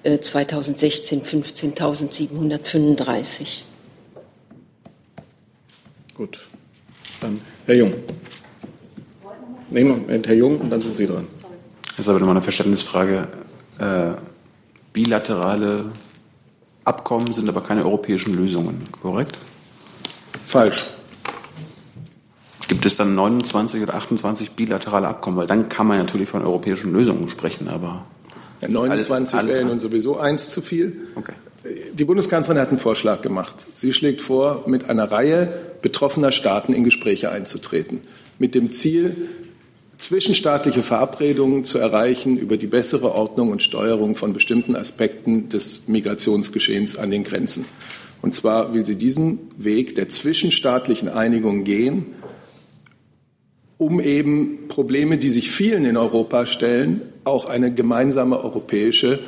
[SPEAKER 1] äh, 2016 15.735.
[SPEAKER 4] Gut. Dann Herr Jung. Nee, Moment, Herr Jung und dann sind Sie dran.
[SPEAKER 15] Das ist aber nochmal eine Verständnisfrage. Äh, bilaterale Abkommen, sind aber keine europäischen Lösungen, korrekt?
[SPEAKER 2] Falsch.
[SPEAKER 15] Gibt es dann 29 oder 28 bilaterale Abkommen? Weil dann kann man natürlich von europäischen Lösungen sprechen, aber.
[SPEAKER 2] Ja, 29 alles, wären und sowieso eins zu viel. Okay. Die Bundeskanzlerin hat einen Vorschlag gemacht. Sie schlägt vor, mit einer Reihe betroffener Staaten in Gespräche einzutreten, mit dem Ziel, zwischenstaatliche Verabredungen zu erreichen über die bessere Ordnung und Steuerung von bestimmten Aspekten des Migrationsgeschehens an den Grenzen. Und zwar will sie diesen Weg der zwischenstaatlichen Einigung gehen, um eben Probleme, die sich vielen in Europa stellen, auch eine gemeinsame europäische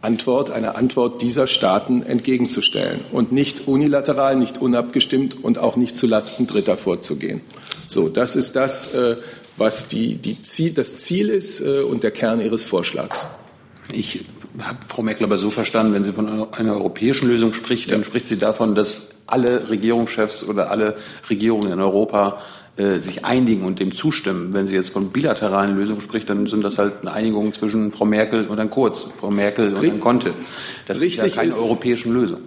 [SPEAKER 2] Antwort, eine Antwort dieser Staaten entgegenzustellen und nicht unilateral, nicht unabgestimmt und auch nicht zulasten Dritter vorzugehen. So, das ist das, äh, was die, die Ziel, das Ziel ist äh, und der Kern Ihres Vorschlags.
[SPEAKER 15] Ich habe Frau Merkel aber so verstanden, wenn sie von einer europäischen Lösung spricht, dann spricht sie davon, dass alle Regierungschefs oder alle Regierungen in Europa äh, sich einigen und dem zustimmen. Wenn sie jetzt von bilateralen Lösungen spricht, dann sind das halt eine Einigung zwischen Frau Merkel und Herrn Kurz, Frau Merkel und Herrn Conte. Das Richtig ist ja keine ist, europäischen Lösung.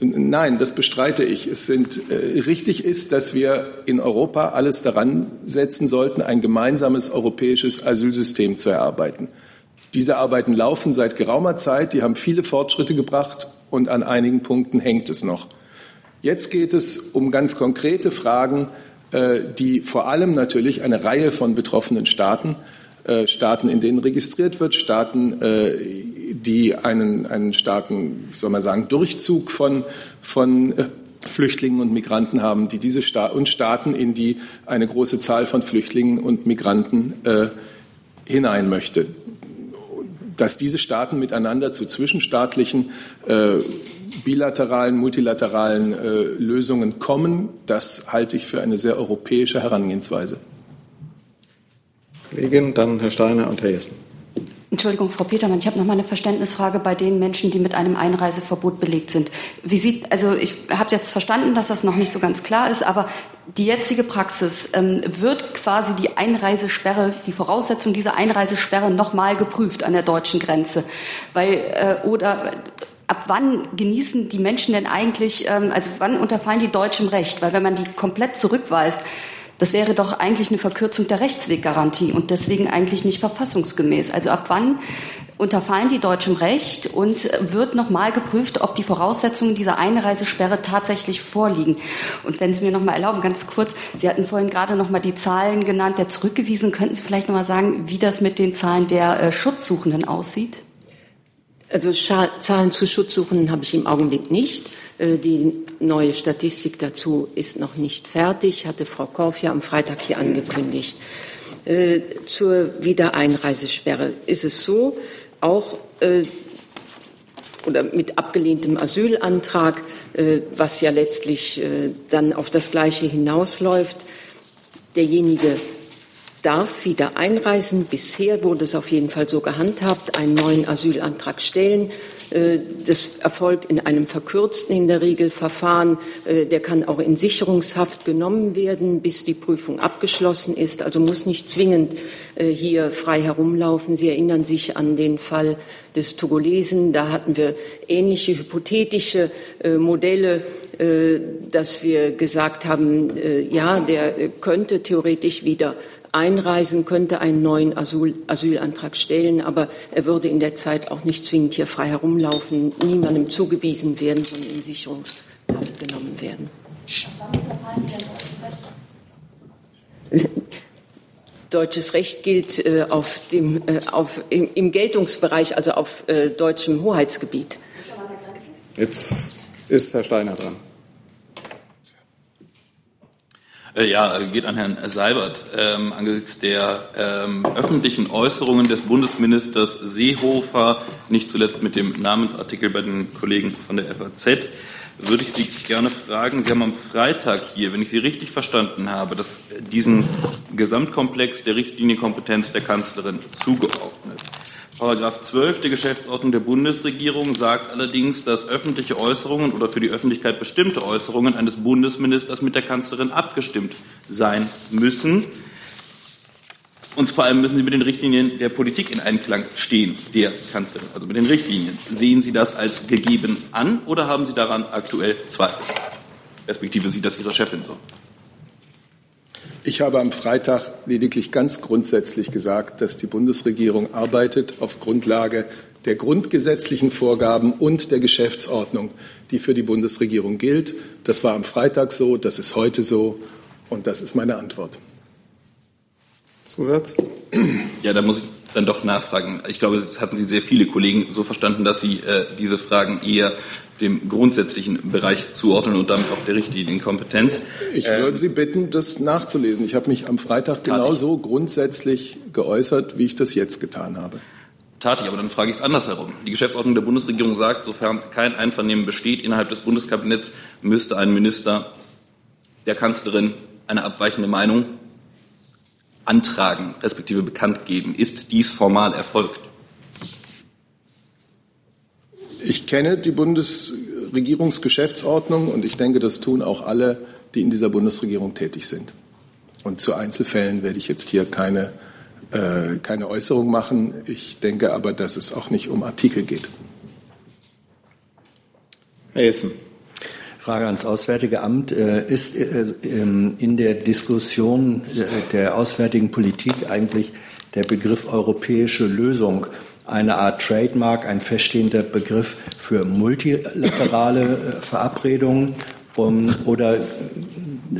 [SPEAKER 2] Nein, das bestreite ich. Es sind, äh, richtig ist, dass wir in Europa alles daran setzen sollten, ein gemeinsames europäisches Asylsystem zu erarbeiten. Diese Arbeiten laufen seit geraumer Zeit, die haben viele Fortschritte gebracht und an einigen Punkten hängt es noch. Jetzt geht es um ganz konkrete Fragen die vor allem natürlich eine Reihe von betroffenen Staaten, äh, Staaten, in denen registriert wird, Staaten, äh, die einen, einen starken, soll man sagen, Durchzug von, von Flüchtlingen und Migranten haben, die diese Sta und Staaten, in die eine große Zahl von Flüchtlingen und Migranten äh, hinein möchte. Dass diese Staaten miteinander zu zwischenstaatlichen äh, bilateralen, multilateralen äh, Lösungen kommen. Das halte ich für eine sehr europäische Herangehensweise.
[SPEAKER 4] Kollegin, dann Herr Steiner und Herr Jessen.
[SPEAKER 13] Entschuldigung, Frau Petermann, ich habe noch mal eine Verständnisfrage bei den Menschen, die mit einem Einreiseverbot belegt sind. Wie sieht, also ich habe jetzt verstanden, dass das noch nicht so ganz klar ist, aber die jetzige Praxis ähm, wird quasi die Einreisesperre, die Voraussetzung dieser Einreisesperre noch mal geprüft an der deutschen Grenze, weil äh, oder ab wann genießen die Menschen denn eigentlich, ähm, also wann unterfallen die deutschem Recht? Weil wenn man die komplett zurückweist, das wäre doch eigentlich eine Verkürzung der Rechtsweggarantie und deswegen eigentlich nicht verfassungsgemäß. Also ab wann unterfallen die deutschem Recht und wird nochmal geprüft, ob die Voraussetzungen dieser Einreisesperre tatsächlich vorliegen. Und wenn Sie mir nochmal erlauben, ganz kurz, Sie hatten vorhin gerade nochmal die Zahlen genannt, der zurückgewiesen. Könnten Sie vielleicht nochmal sagen, wie das mit den Zahlen der äh, Schutzsuchenden aussieht?
[SPEAKER 1] Also Zahlen zu Schutzsuchenden habe ich im Augenblick nicht. Äh, die neue Statistik dazu ist noch nicht fertig, hatte Frau Korf ja am Freitag hier angekündigt. Äh, zur Wiedereinreisesperre ist es so, auch äh, oder mit abgelehntem Asylantrag, was ja letztlich dann auf das Gleiche hinausläuft, derjenige darf wieder einreisen. Bisher wurde es auf jeden Fall so gehandhabt, einen neuen Asylantrag stellen. Äh, das erfolgt in einem verkürzten in der Regel Verfahren. Äh, der kann auch in Sicherungshaft genommen werden, bis die Prüfung abgeschlossen ist. Also muss nicht zwingend äh, hier frei herumlaufen. Sie erinnern sich an den Fall des Togolesen. Da hatten wir ähnliche hypothetische Modelle dass wir gesagt haben, ja, der könnte theoretisch wieder einreisen, könnte einen neuen Asyl, Asylantrag stellen, aber er würde in der Zeit auch nicht zwingend hier frei herumlaufen, niemandem zugewiesen werden, sondern in Sicherungshaft genommen werden. Deutsches Recht gilt äh, auf dem, äh, auf, im, im, Geltungsbereich, also auf äh, deutschem Hoheitsgebiet.
[SPEAKER 4] Jetzt ist Herr Steiner dran.
[SPEAKER 11] Äh, ja, geht an Herrn Seibert. Ähm, angesichts der ähm, öffentlichen Äußerungen des Bundesministers Seehofer, nicht zuletzt mit dem Namensartikel bei den Kollegen von der FAZ, würde ich Sie gerne fragen. Sie haben am Freitag hier, wenn ich Sie richtig verstanden habe, das, diesen Gesamtkomplex der Richtlinienkompetenz der Kanzlerin zugeordnet. Paragraph 12 der Geschäftsordnung der Bundesregierung sagt allerdings, dass öffentliche Äußerungen oder für die Öffentlichkeit bestimmte Äußerungen eines Bundesministers mit der Kanzlerin abgestimmt sein müssen. Und vor allem müssen Sie mit den Richtlinien der Politik in Einklang stehen, der Kanzlerin, also mit den Richtlinien. Sehen Sie das als gegeben an oder haben Sie daran aktuell Zweifel? Respektive sieht das Ihre Chefin so?
[SPEAKER 2] Ich habe am Freitag lediglich ganz grundsätzlich gesagt, dass die Bundesregierung arbeitet auf Grundlage der grundgesetzlichen Vorgaben und der Geschäftsordnung, die für die Bundesregierung gilt. Das war am Freitag so, das ist heute so und das ist meine Antwort.
[SPEAKER 4] Zusatz?
[SPEAKER 11] Ja, da muss ich dann doch nachfragen. Ich glaube, das hatten Sie sehr viele Kollegen so verstanden, dass Sie äh, diese Fragen eher dem grundsätzlichen Bereich zuordnen und damit auch der Richtlinienkompetenz.
[SPEAKER 2] Ich würde ähm, Sie bitten, das nachzulesen. Ich habe mich am Freitag genauso grundsätzlich geäußert, wie ich das jetzt getan habe.
[SPEAKER 11] Tat ich, aber dann frage ich es andersherum. Die Geschäftsordnung der Bundesregierung sagt, sofern kein Einvernehmen besteht innerhalb des Bundeskabinetts, müsste ein Minister der Kanzlerin eine abweichende Meinung antragen, respektive bekannt geben. Ist dies formal erfolgt?
[SPEAKER 2] Ich kenne die Bundesregierungsgeschäftsordnung und ich denke, das tun auch alle, die in dieser Bundesregierung tätig sind. Und zu Einzelfällen werde ich jetzt hier keine, äh, keine Äußerung machen. Ich denke aber, dass es auch nicht um Artikel geht.
[SPEAKER 4] Herr Essen.
[SPEAKER 3] Frage ans Auswärtige Amt. Äh, ist äh, ähm, in der Diskussion der auswärtigen Politik eigentlich der Begriff europäische Lösung eine Art Trademark, ein feststehender Begriff für multilaterale äh, Verabredungen? Oder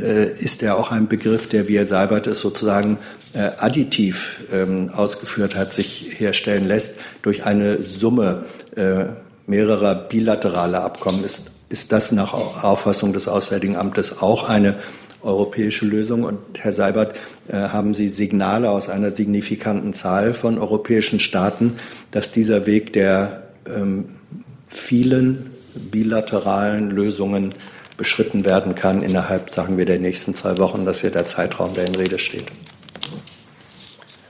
[SPEAKER 3] äh, ist er auch ein Begriff, der, wie Herr Seibert es sozusagen äh, additiv ähm, ausgeführt hat, sich herstellen lässt durch eine Summe äh, mehrerer bilateraler Abkommen? Ist, ist das nach Auffassung des Auswärtigen Amtes auch eine europäische Lösung. Und Herr Seibert, äh, haben Sie Signale aus einer signifikanten Zahl von europäischen Staaten, dass dieser Weg der ähm, vielen bilateralen Lösungen beschritten werden kann innerhalb, sagen wir, der nächsten zwei Wochen, dass hier der Zeitraum, der in Rede steht?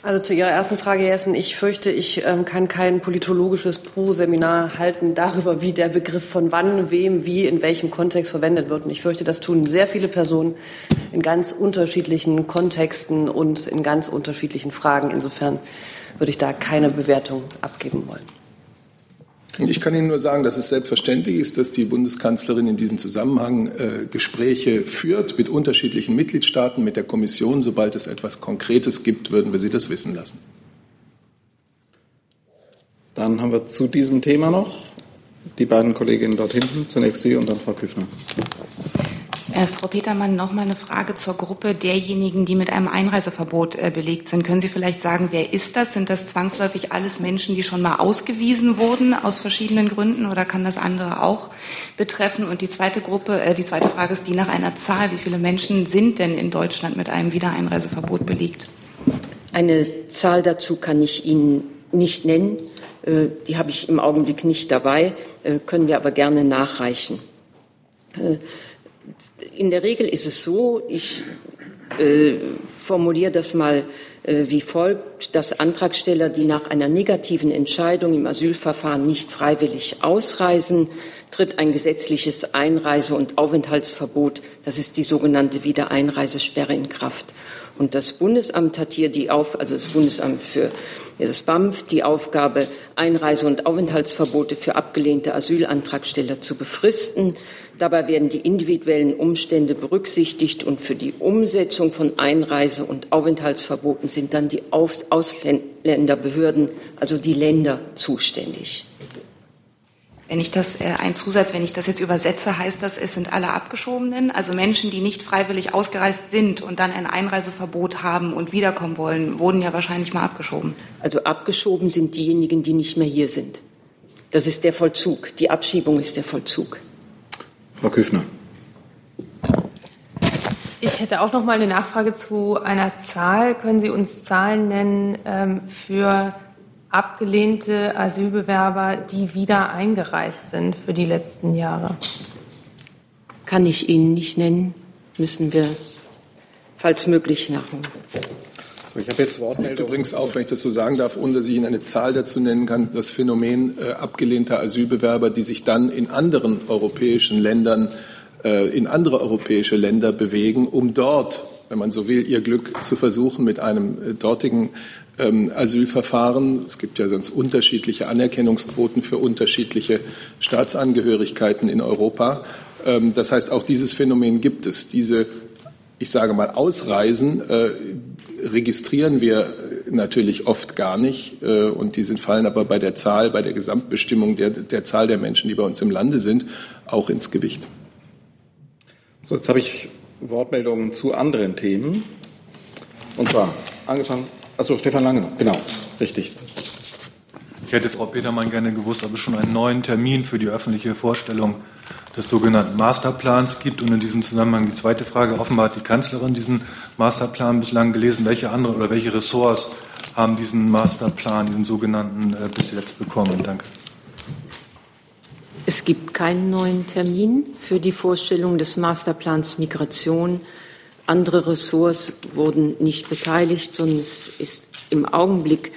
[SPEAKER 17] Also zu Ihrer ersten Frage, Herr Essen. Ich fürchte, ich ähm, kann kein politologisches Pro-Seminar halten darüber, wie der Begriff von wann, wem, wie, in welchem Kontext verwendet wird. Und ich fürchte, das tun sehr viele Personen in ganz unterschiedlichen Kontexten und in ganz unterschiedlichen Fragen. Insofern würde ich da keine Bewertung abgeben wollen.
[SPEAKER 2] Ich kann Ihnen nur sagen, dass es selbstverständlich ist, dass die Bundeskanzlerin in diesem Zusammenhang äh, Gespräche führt mit unterschiedlichen Mitgliedstaaten, mit der Kommission. Sobald es etwas Konkretes gibt, würden wir Sie das wissen lassen.
[SPEAKER 4] Dann haben wir zu diesem Thema noch die beiden Kolleginnen dort hinten. Zunächst Sie und dann Frau Küffner.
[SPEAKER 18] Äh, Frau Petermann, noch mal eine Frage zur Gruppe derjenigen, die mit einem Einreiseverbot äh, belegt sind. Können Sie vielleicht sagen, wer ist das? Sind das zwangsläufig alles Menschen, die schon mal ausgewiesen wurden aus verschiedenen Gründen oder kann das andere auch betreffen? Und die zweite Gruppe, äh, die zweite Frage ist die nach einer Zahl. Wie viele Menschen sind denn in Deutschland mit einem Wiedereinreiseverbot belegt?
[SPEAKER 1] Eine Zahl dazu kann ich Ihnen nicht nennen. Äh, die habe ich im Augenblick nicht dabei, äh, können wir aber gerne nachreichen. In der Regel ist es so, ich äh, formuliere das mal äh, wie folgt, dass Antragsteller, die nach einer negativen Entscheidung im Asylverfahren nicht freiwillig ausreisen, tritt ein gesetzliches Einreise- und Aufenthaltsverbot, das ist die sogenannte Wiedereinreisesperre in Kraft. Und das Bundesamt hat hier die Auf, also das Bundesamt für das BAMF die Aufgabe, Einreise- und Aufenthaltsverbote für abgelehnte Asylantragsteller zu befristen. Dabei werden die individuellen Umstände berücksichtigt und für die Umsetzung von Einreise- und Aufenthaltsverboten sind dann die Ausländerbehörden, also die Länder, zuständig.
[SPEAKER 18] Wenn ich das, äh, ein Zusatz, wenn ich das jetzt übersetze, heißt das, es sind alle Abgeschobenen, also Menschen, die nicht freiwillig ausgereist sind und dann ein Einreiseverbot haben und wiederkommen wollen, wurden ja wahrscheinlich mal abgeschoben.
[SPEAKER 1] Also abgeschoben sind diejenigen, die nicht mehr hier sind. Das ist der Vollzug. Die Abschiebung ist der Vollzug.
[SPEAKER 4] Frau Küffner.
[SPEAKER 10] Ich hätte auch noch mal eine Nachfrage zu einer Zahl. Können Sie uns Zahlen nennen ähm, für abgelehnte Asylbewerber, die wieder eingereist sind für die letzten Jahre?
[SPEAKER 1] Kann ich Ihnen nicht nennen. Müssen wir, falls möglich, nachholen.
[SPEAKER 2] So, ich habe jetzt Wortmeldung. übrigens auch, wenn ich das so sagen darf, ohne dass ich Ihnen eine Zahl dazu nennen kann, das Phänomen äh, abgelehnter Asylbewerber, die sich dann in anderen europäischen Ländern, äh, in andere europäische Länder bewegen, um dort wenn man so will, ihr Glück zu versuchen mit einem äh, dortigen ähm, Asylverfahren. Es gibt ja sonst unterschiedliche Anerkennungsquoten für unterschiedliche Staatsangehörigkeiten in Europa. Ähm, das heißt, auch dieses Phänomen gibt es. Diese, ich sage mal, Ausreisen äh, registrieren wir natürlich oft gar nicht äh, und die sind, fallen aber bei der Zahl, bei der Gesamtbestimmung der, der Zahl der Menschen, die bei uns im Lande sind, auch ins Gewicht.
[SPEAKER 4] So, jetzt habe ich Wortmeldungen zu anderen Themen. Und zwar angefangen. Achso, Stefan Lange noch. Genau, richtig.
[SPEAKER 19] Ich hätte Frau Petermann gerne gewusst, ob es schon einen neuen Termin für die öffentliche Vorstellung des sogenannten Masterplans gibt. Und in diesem Zusammenhang die zweite Frage. Offenbar hat die Kanzlerin diesen Masterplan bislang gelesen. Welche andere oder welche Ressorts haben diesen Masterplan, diesen sogenannten, äh, bis jetzt bekommen? Danke.
[SPEAKER 1] Es gibt keinen neuen Termin für die Vorstellung des Masterplans Migration. Andere Ressorts wurden nicht beteiligt, sondern es ist im Augenblick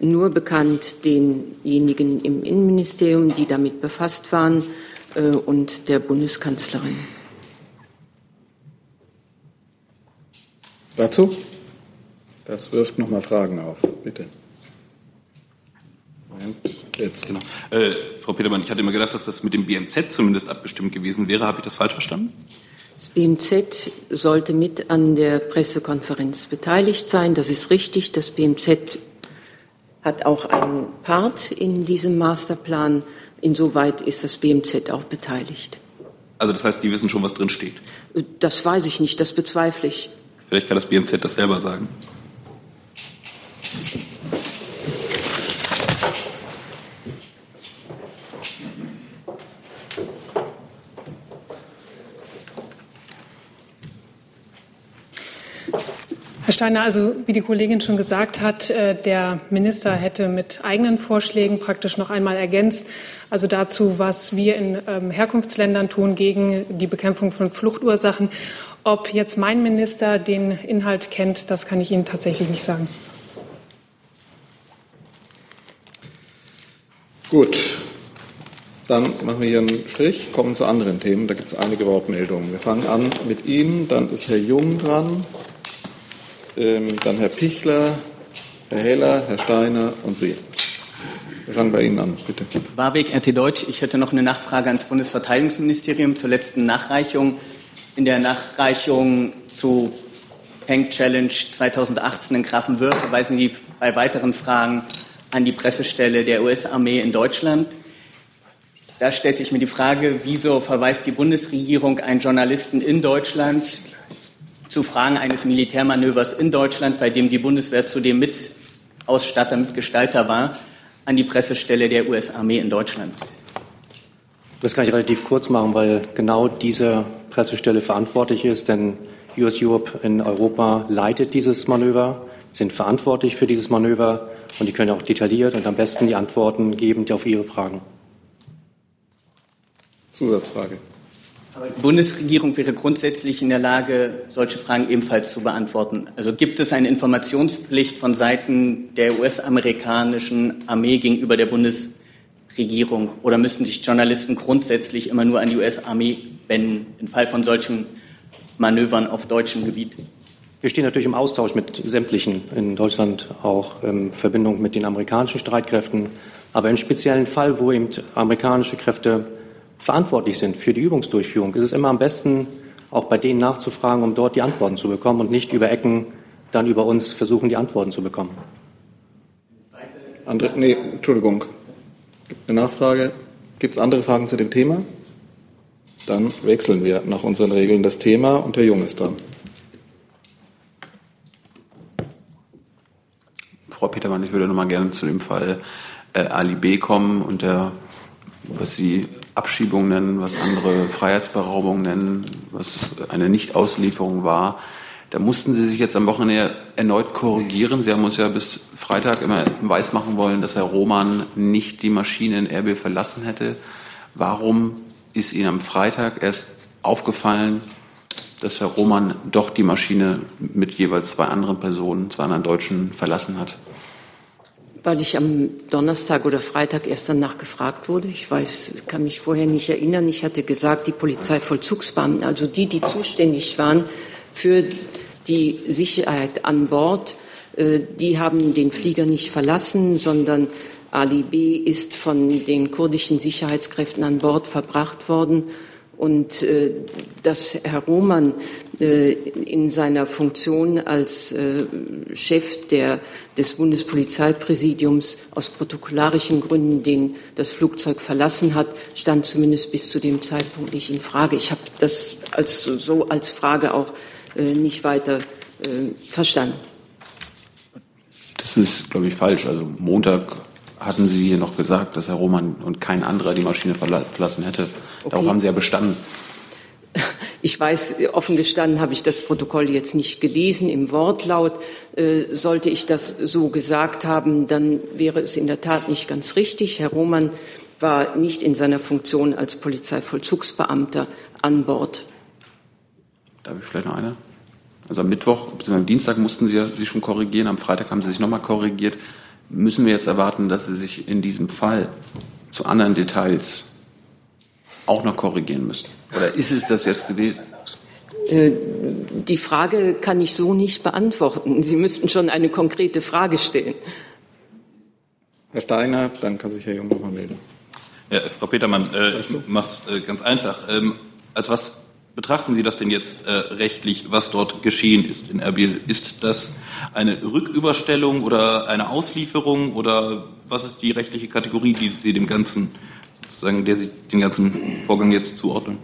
[SPEAKER 1] nur bekannt denjenigen im Innenministerium, die damit befasst waren, äh, und der Bundeskanzlerin.
[SPEAKER 4] Dazu? Das wirft noch mal Fragen auf. Bitte.
[SPEAKER 11] Jetzt. Genau. Äh, Frau Petermann, ich hatte immer gedacht, dass das mit dem BMZ zumindest abgestimmt gewesen wäre. Habe ich das falsch verstanden?
[SPEAKER 1] Das BMZ sollte mit an der Pressekonferenz beteiligt sein. Das ist richtig. Das BMZ hat auch einen Part in diesem Masterplan. Insoweit ist das BMZ auch beteiligt.
[SPEAKER 11] Also das heißt, die wissen schon, was drin steht?
[SPEAKER 1] Das weiß ich nicht, das bezweifle ich.
[SPEAKER 11] Vielleicht kann das BMZ das selber sagen.
[SPEAKER 20] Herr Steiner, also wie die Kollegin schon gesagt hat, äh, der Minister hätte mit eigenen Vorschlägen praktisch noch einmal ergänzt, also dazu, was wir in ähm, Herkunftsländern tun gegen die Bekämpfung von Fluchtursachen. Ob jetzt mein Minister den Inhalt kennt, das kann ich Ihnen tatsächlich nicht sagen.
[SPEAKER 4] Gut, dann machen wir hier einen Strich, kommen zu anderen Themen. Da gibt es einige Wortmeldungen. Wir fangen an mit Ihnen, dann ist Herr Jung dran dann Herr Pichler, Herr Heller, Herr Steiner und Sie. Wir fangen bei Ihnen an, bitte.
[SPEAKER 21] Warwick, RT Deutsch. Ich hätte noch eine Nachfrage ans Bundesverteidigungsministerium zur letzten Nachreichung. In der Nachreichung zu Tank Challenge 2018 in Grafenwörth verweisen Sie bei weiteren Fragen an die Pressestelle der US-Armee in Deutschland. Da stellt sich mir die Frage, wieso verweist die Bundesregierung einen Journalisten in Deutschland zu Fragen eines Militärmanövers in Deutschland, bei dem die Bundeswehr zudem Mitausstatter, Mitgestalter war, an die Pressestelle der US-Armee in Deutschland.
[SPEAKER 16] Das kann ich relativ kurz machen, weil genau diese Pressestelle verantwortlich ist, denn US Europe in Europa leitet dieses Manöver, sind verantwortlich für dieses Manöver und die können auch detailliert und am besten die Antworten geben auf Ihre Fragen.
[SPEAKER 4] Zusatzfrage.
[SPEAKER 21] Die Bundesregierung wäre grundsätzlich in der Lage, solche Fragen ebenfalls zu beantworten. Also gibt es eine Informationspflicht von Seiten der US-amerikanischen Armee gegenüber der Bundesregierung? Oder müssen sich Journalisten grundsätzlich immer nur an die US-Armee wenden, im Fall von solchen Manövern auf deutschem Gebiet?
[SPEAKER 16] Wir stehen natürlich im Austausch mit sämtlichen in Deutschland, auch in Verbindung mit den amerikanischen Streitkräften. Aber im speziellen Fall, wo eben amerikanische Kräfte verantwortlich sind für die Übungsdurchführung, ist es immer am besten, auch bei denen nachzufragen, um dort die Antworten zu bekommen und nicht über Ecken dann über uns versuchen, die Antworten zu bekommen.
[SPEAKER 4] Andere, nee, Entschuldigung. Gibt eine Nachfrage. Gibt es andere Fragen zu dem Thema? Dann wechseln wir nach unseren Regeln das Thema und Herr Jung ist dran.
[SPEAKER 15] Frau Petermann, ich würde noch mal gerne zu dem Fall äh, Ali B. kommen und der, was Sie Abschiebung nennen, was andere Freiheitsberaubung nennen, was eine Nichtauslieferung war. Da mussten Sie sich jetzt am Wochenende erneut korrigieren. Sie haben uns ja bis Freitag immer weismachen wollen, dass Herr Roman nicht die Maschine in Erbil verlassen hätte. Warum ist Ihnen am Freitag erst aufgefallen, dass Herr Roman doch die Maschine mit jeweils zwei anderen Personen, zwei anderen Deutschen verlassen hat?
[SPEAKER 1] Weil ich am Donnerstag oder Freitag erst danach gefragt wurde. Ich weiß, kann mich vorher nicht erinnern. Ich hatte gesagt, die Polizeivollzugsbeamten, also die, die zuständig waren für Die Sicherheit an Bord, äh, die haben den Flieger nicht verlassen, sondern Ali B. ist von den kurdischen Sicherheitskräften an Bord verbracht worden. Und äh, dass Herr Roman in seiner Funktion als äh, Chef der, des Bundespolizeipräsidiums aus protokollarischen Gründen den, das Flugzeug verlassen hat, stand zumindest bis zu dem Zeitpunkt nicht in Frage. Ich habe das als, so als Frage auch äh, nicht weiter äh, verstanden.
[SPEAKER 15] Das ist, glaube ich, falsch. Also Montag hatten Sie hier noch gesagt, dass Herr Roman und kein anderer die Maschine verlassen hätte. Darauf
[SPEAKER 1] Okay.
[SPEAKER 15] haben Sie ja bestanden.
[SPEAKER 1] Ich weiß, offen gestanden habe ich das Protokoll jetzt nicht gelesen. Im Wortlaut äh, sollte ich das so gesagt haben, dann wäre es in der Tat nicht ganz richtig. Herr Roman war nicht in seiner Funktion als Polizeivollzugsbeamter an Bord.
[SPEAKER 15] Darf ich vielleicht noch eine? Also am Mittwoch bzw. am Dienstag mussten Sie sich schon korrigieren, am Freitag haben Sie sich nochmal korrigiert. Müssen wir jetzt erwarten, dass Sie sich in diesem Fall zu anderen Details auch noch korrigieren müssen? Oder ist es das jetzt gewesen?
[SPEAKER 1] Äh, Die Frage kann ich so nicht beantworten. Sie müssten schon eine konkrete Frage stellen.
[SPEAKER 4] Herr Steiner, dann kann sich Herr Jung nochmal melden.
[SPEAKER 11] Ja, Frau Petermann, äh, ich mach's äh, ganz einfach. Ähm, als was betrachten Sie das denn jetzt äh, rechtlich, was dort geschehen ist in Erbil? Ist das eine Rücküberstellung oder eine Auslieferung oder was ist die rechtliche Kategorie, die Sie dem ganzen, sozusagen, der Sie den ganzen Vorgang jetzt zuordnen?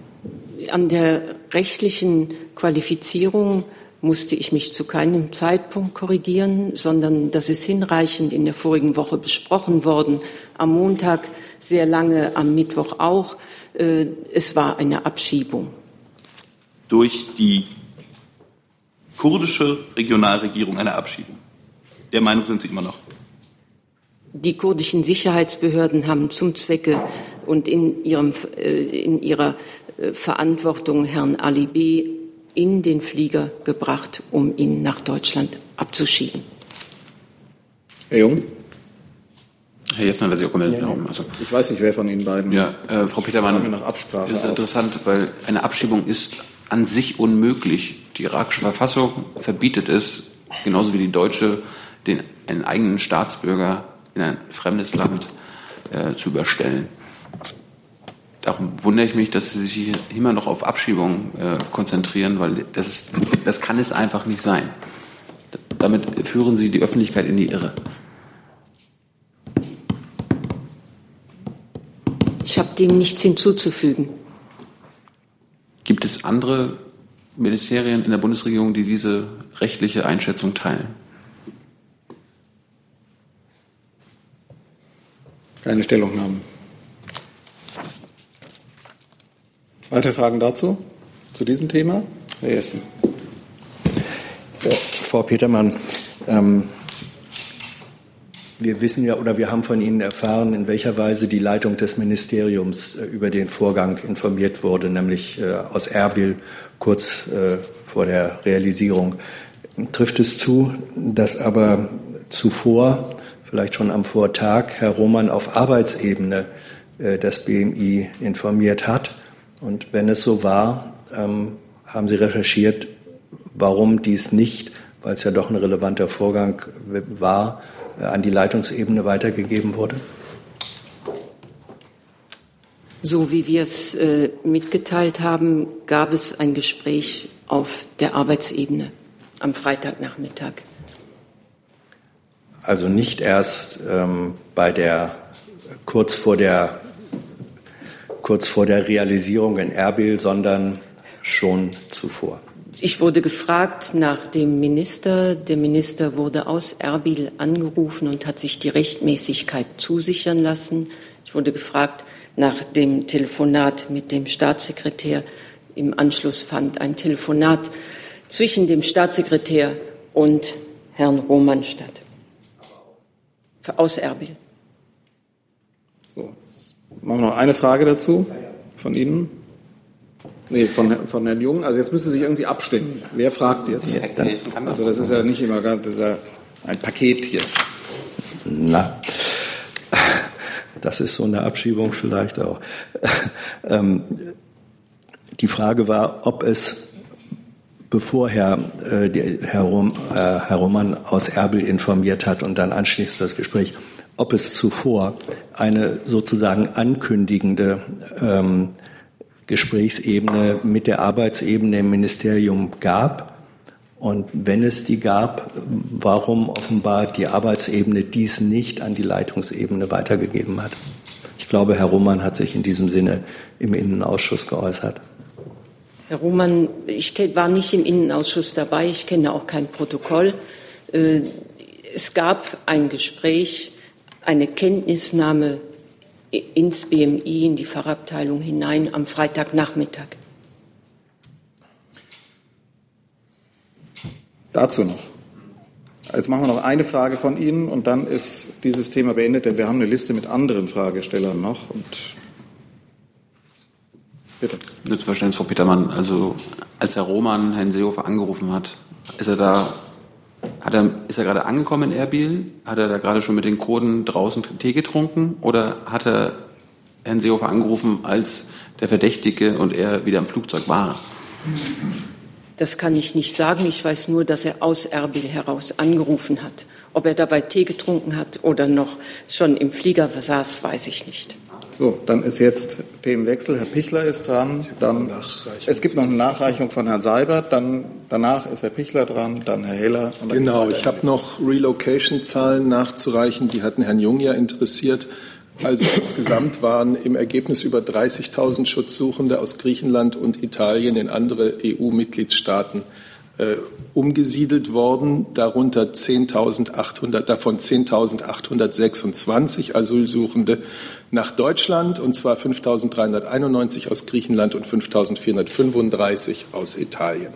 [SPEAKER 1] An der rechtlichen Qualifizierung musste ich mich zu keinem Zeitpunkt korrigieren, sondern das ist hinreichend in der vorigen Woche besprochen worden. Am Montag sehr lange, am Mittwoch auch. Äh, Es war eine Abschiebung.
[SPEAKER 11] Durch die kurdische Regionalregierung eine Abschiebung. Der Meinung sind Sie immer noch.
[SPEAKER 1] Die kurdischen Sicherheitsbehörden haben zum Zwecke und in, ihrem, äh, in ihrer Verantwortung Herrn Ali B. in den Flieger gebracht, um ihn nach Deutschland abzuschieben.
[SPEAKER 4] Herr Jung?
[SPEAKER 15] Herr Jessner, dass Sie auch gemeldet haben. Also,
[SPEAKER 4] Ich weiß nicht, wer von Ihnen beiden.
[SPEAKER 15] ja, äh, Frau Petermann,
[SPEAKER 4] nach Absprache
[SPEAKER 15] das ist
[SPEAKER 4] aus.
[SPEAKER 15] interessant, weil eine Abschiebung ist an sich unmöglich. Die irakische Verfassung verbietet es, genauso wie die deutsche, den einen eigenen Staatsbürger in ein fremdes Land äh, zu überstellen. Darum wundere ich mich, dass Sie sich hier immer noch auf Abschiebung äh, konzentrieren, weil das, ist, das kann es einfach nicht sein. Damit führen Sie die Öffentlichkeit in die Irre.
[SPEAKER 1] Ich habe dem nichts hinzuzufügen.
[SPEAKER 15] Gibt es andere Ministerien in der Bundesregierung, die diese rechtliche Einschätzung teilen?
[SPEAKER 4] Keine Stellungnahmen. Weitere Fragen dazu? Zu diesem Thema? Herr Jessen.
[SPEAKER 3] Ja, Frau Petermann, ähm, wir wissen ja oder wir haben von Ihnen erfahren, in welcher Weise die Leitung des Ministeriums äh, über den Vorgang informiert wurde, nämlich äh, aus Erbil kurz äh, vor der Realisierung. Trifft es zu, dass aber zuvor, vielleicht schon am Vortag, Herr Roman auf Arbeitsebene äh, das BMI informiert hat? Und wenn es so war, ähm, haben Sie recherchiert, warum dies nicht, weil es ja doch ein relevanter Vorgang war, äh, an die Leitungsebene weitergegeben wurde?
[SPEAKER 1] So wie wir es äh, mitgeteilt haben, gab es ein Gespräch auf der Arbeitsebene am Freitagnachmittag.
[SPEAKER 3] Also nicht erst ähm, bei der kurz vor der kurz vor der Realisierung in Erbil, sondern schon zuvor.
[SPEAKER 1] Ich wurde gefragt nach dem Minister. Der Minister wurde aus Erbil angerufen und hat sich die Rechtmäßigkeit zusichern lassen. Ich wurde gefragt nach dem Telefonat mit dem Staatssekretär. Im Anschluss fand ein Telefonat zwischen dem Staatssekretär und Herrn Roman statt. Aus Erbil.
[SPEAKER 4] So, machen wir noch eine Frage dazu von Ihnen. Nee, von, von Herrn Jung. Also jetzt müssen Sie sich irgendwie abstimmen. Wer fragt jetzt? Also das ist ja nicht immer ganz, das ist ja ein Paket hier.
[SPEAKER 3] Na, das ist so eine Abschiebung vielleicht auch. Ähm, die Frage war, ob es bevor Herr, äh, Herr, Rom, äh, Herr Roman aus Erbil informiert hat und dann anschließend das Gespräch, ob es zuvor eine sozusagen ankündigende ähm, Gesprächsebene mit der Arbeitsebene im Ministerium gab. Und wenn es die gab, warum offenbar die Arbeitsebene dies nicht an die Leitungsebene weitergegeben hat. Ich glaube, Herr Roman hat sich in diesem Sinne im Innenausschuss geäußert.
[SPEAKER 1] Herr Roman, ich war nicht im Innenausschuss dabei, ich kenne auch kein Protokoll. Äh, es gab ein Gespräch, eine Kenntnisnahme ins BMI, in die Fachabteilung hinein am Freitagnachmittag.
[SPEAKER 4] Dazu noch. Jetzt machen wir noch eine Frage von Ihnen und dann ist dieses Thema beendet, denn wir haben eine Liste mit anderen Fragestellern noch. Und bitte.
[SPEAKER 15] Nur zu Verständnis, Frau Petermann. Also als Herr Roman Herrn Seehofer angerufen hat, ist er da, hat er, ist er gerade angekommen in Erbil? Hat er da gerade schon mit den Kurden draußen Tee getrunken? Oder hat er Herrn Seehofer angerufen, als der Verdächtige und er wieder im Flugzeug war?
[SPEAKER 1] Das kann ich nicht sagen. Ich weiß nur, dass er aus Erbil heraus angerufen hat. Ob er dabei Tee getrunken hat oder noch schon im Flieger saß, weiß ich nicht.
[SPEAKER 4] So, dann ist jetzt Themenwechsel. Herr Pichler ist dran. Dann, es gibt noch eine Nachreichung von Herrn Seibert. Dann, danach ist Herr Pichler dran, dann Herr Heller.
[SPEAKER 2] Genau, ich habe noch Relocation-Zahlen nachzureichen. Die hatten Herrn Jung ja interessiert. Also insgesamt waren im Ergebnis über 30.000 Schutzsuchende aus Griechenland und Italien in andere EU-Mitgliedstaaten äh, umgesiedelt worden, darunter 10.800, davon 10.826 Asylsuchende nach Deutschland, und zwar 5.391 aus Griechenland und 5.435 aus Italien.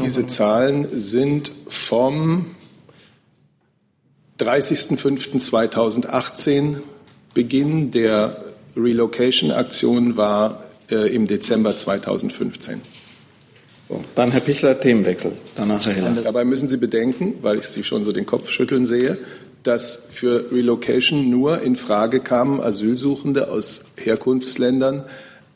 [SPEAKER 2] Diese Zahlen sind vom 30.05.2018. Beginn der Relocation-Aktion war äh, im Dezember 2015.
[SPEAKER 4] So, dann Herr Pichler, Themenwechsel. Danach Herr Heller.
[SPEAKER 2] Dabei müssen Sie bedenken, weil ich Sie schon so den Kopf schütteln sehe, dass für Relocation nur in Frage kamen Asylsuchende aus Herkunftsländern,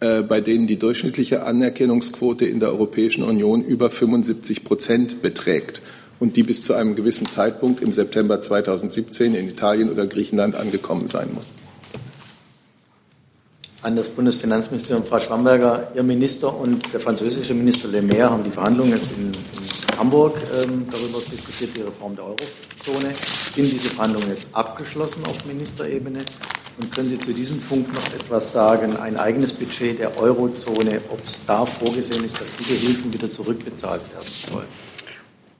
[SPEAKER 2] äh, bei denen die durchschnittliche Anerkennungsquote in der Europäischen Union über 75 Prozent beträgt und die bis zu einem gewissen Zeitpunkt im September 2017 in Italien oder Griechenland angekommen sein mussten.
[SPEAKER 22] An das Bundesfinanzministerium, Frau Schwamberger, Ihr Minister und der französische Minister Le Maire haben die Verhandlungen jetzt in, in Hamburg ähm, darüber diskutiert, die Reform der Eurozone. Sind diese Verhandlungen jetzt abgeschlossen auf Ministerebene? Und können Sie zu diesem Punkt noch etwas sagen, ein eigenes Budget der Eurozone, ob es da vorgesehen ist, dass diese Hilfen wieder zurückbezahlt werden sollen?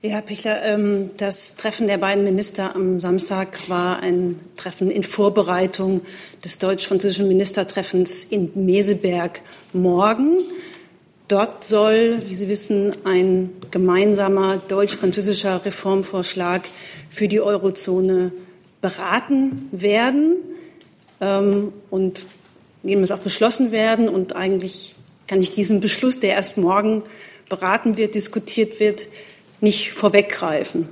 [SPEAKER 23] Ja, Herr Pichler, ähm, das Treffen der beiden Minister am Samstag war ein Treffen in Vorbereitung des deutsch-französischen Ministertreffens in Meseberg morgen. Dort soll, wie Sie wissen, ein gemeinsamer deutsch-französischer Reformvorschlag für die Eurozone beraten werden ähm, und muss auch beschlossen werden. Und eigentlich kann ich diesen Beschluss, der erst morgen beraten wird, diskutiert wird, nicht vorweggreifen.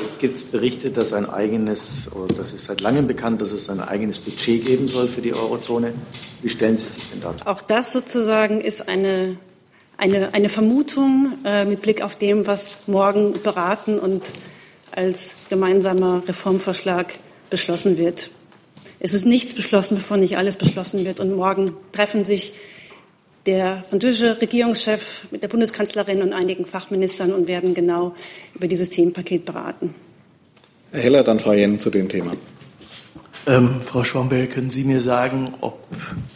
[SPEAKER 22] Jetzt gibt es Berichte, dass ein eigenes, oder das ist seit langem bekannt, dass es ein eigenes Budget geben soll für die Eurozone. Wie stellen Sie sich denn dazu?
[SPEAKER 23] Auch das sozusagen ist eine, eine, eine Vermutung äh, mit Blick auf dem, was morgen beraten und als gemeinsamer Reformvorschlag beschlossen wird. Es ist nichts beschlossen, bevor nicht alles beschlossen wird. Und morgen treffen sich der französische Regierungschef mit der Bundeskanzlerin und einigen Fachministern und werden genau über dieses Themenpaket beraten.
[SPEAKER 4] Herr Heller, dann Frau Jen zu dem Thema.
[SPEAKER 8] Ähm, Frau Schwamberg, können Sie mir sagen, ob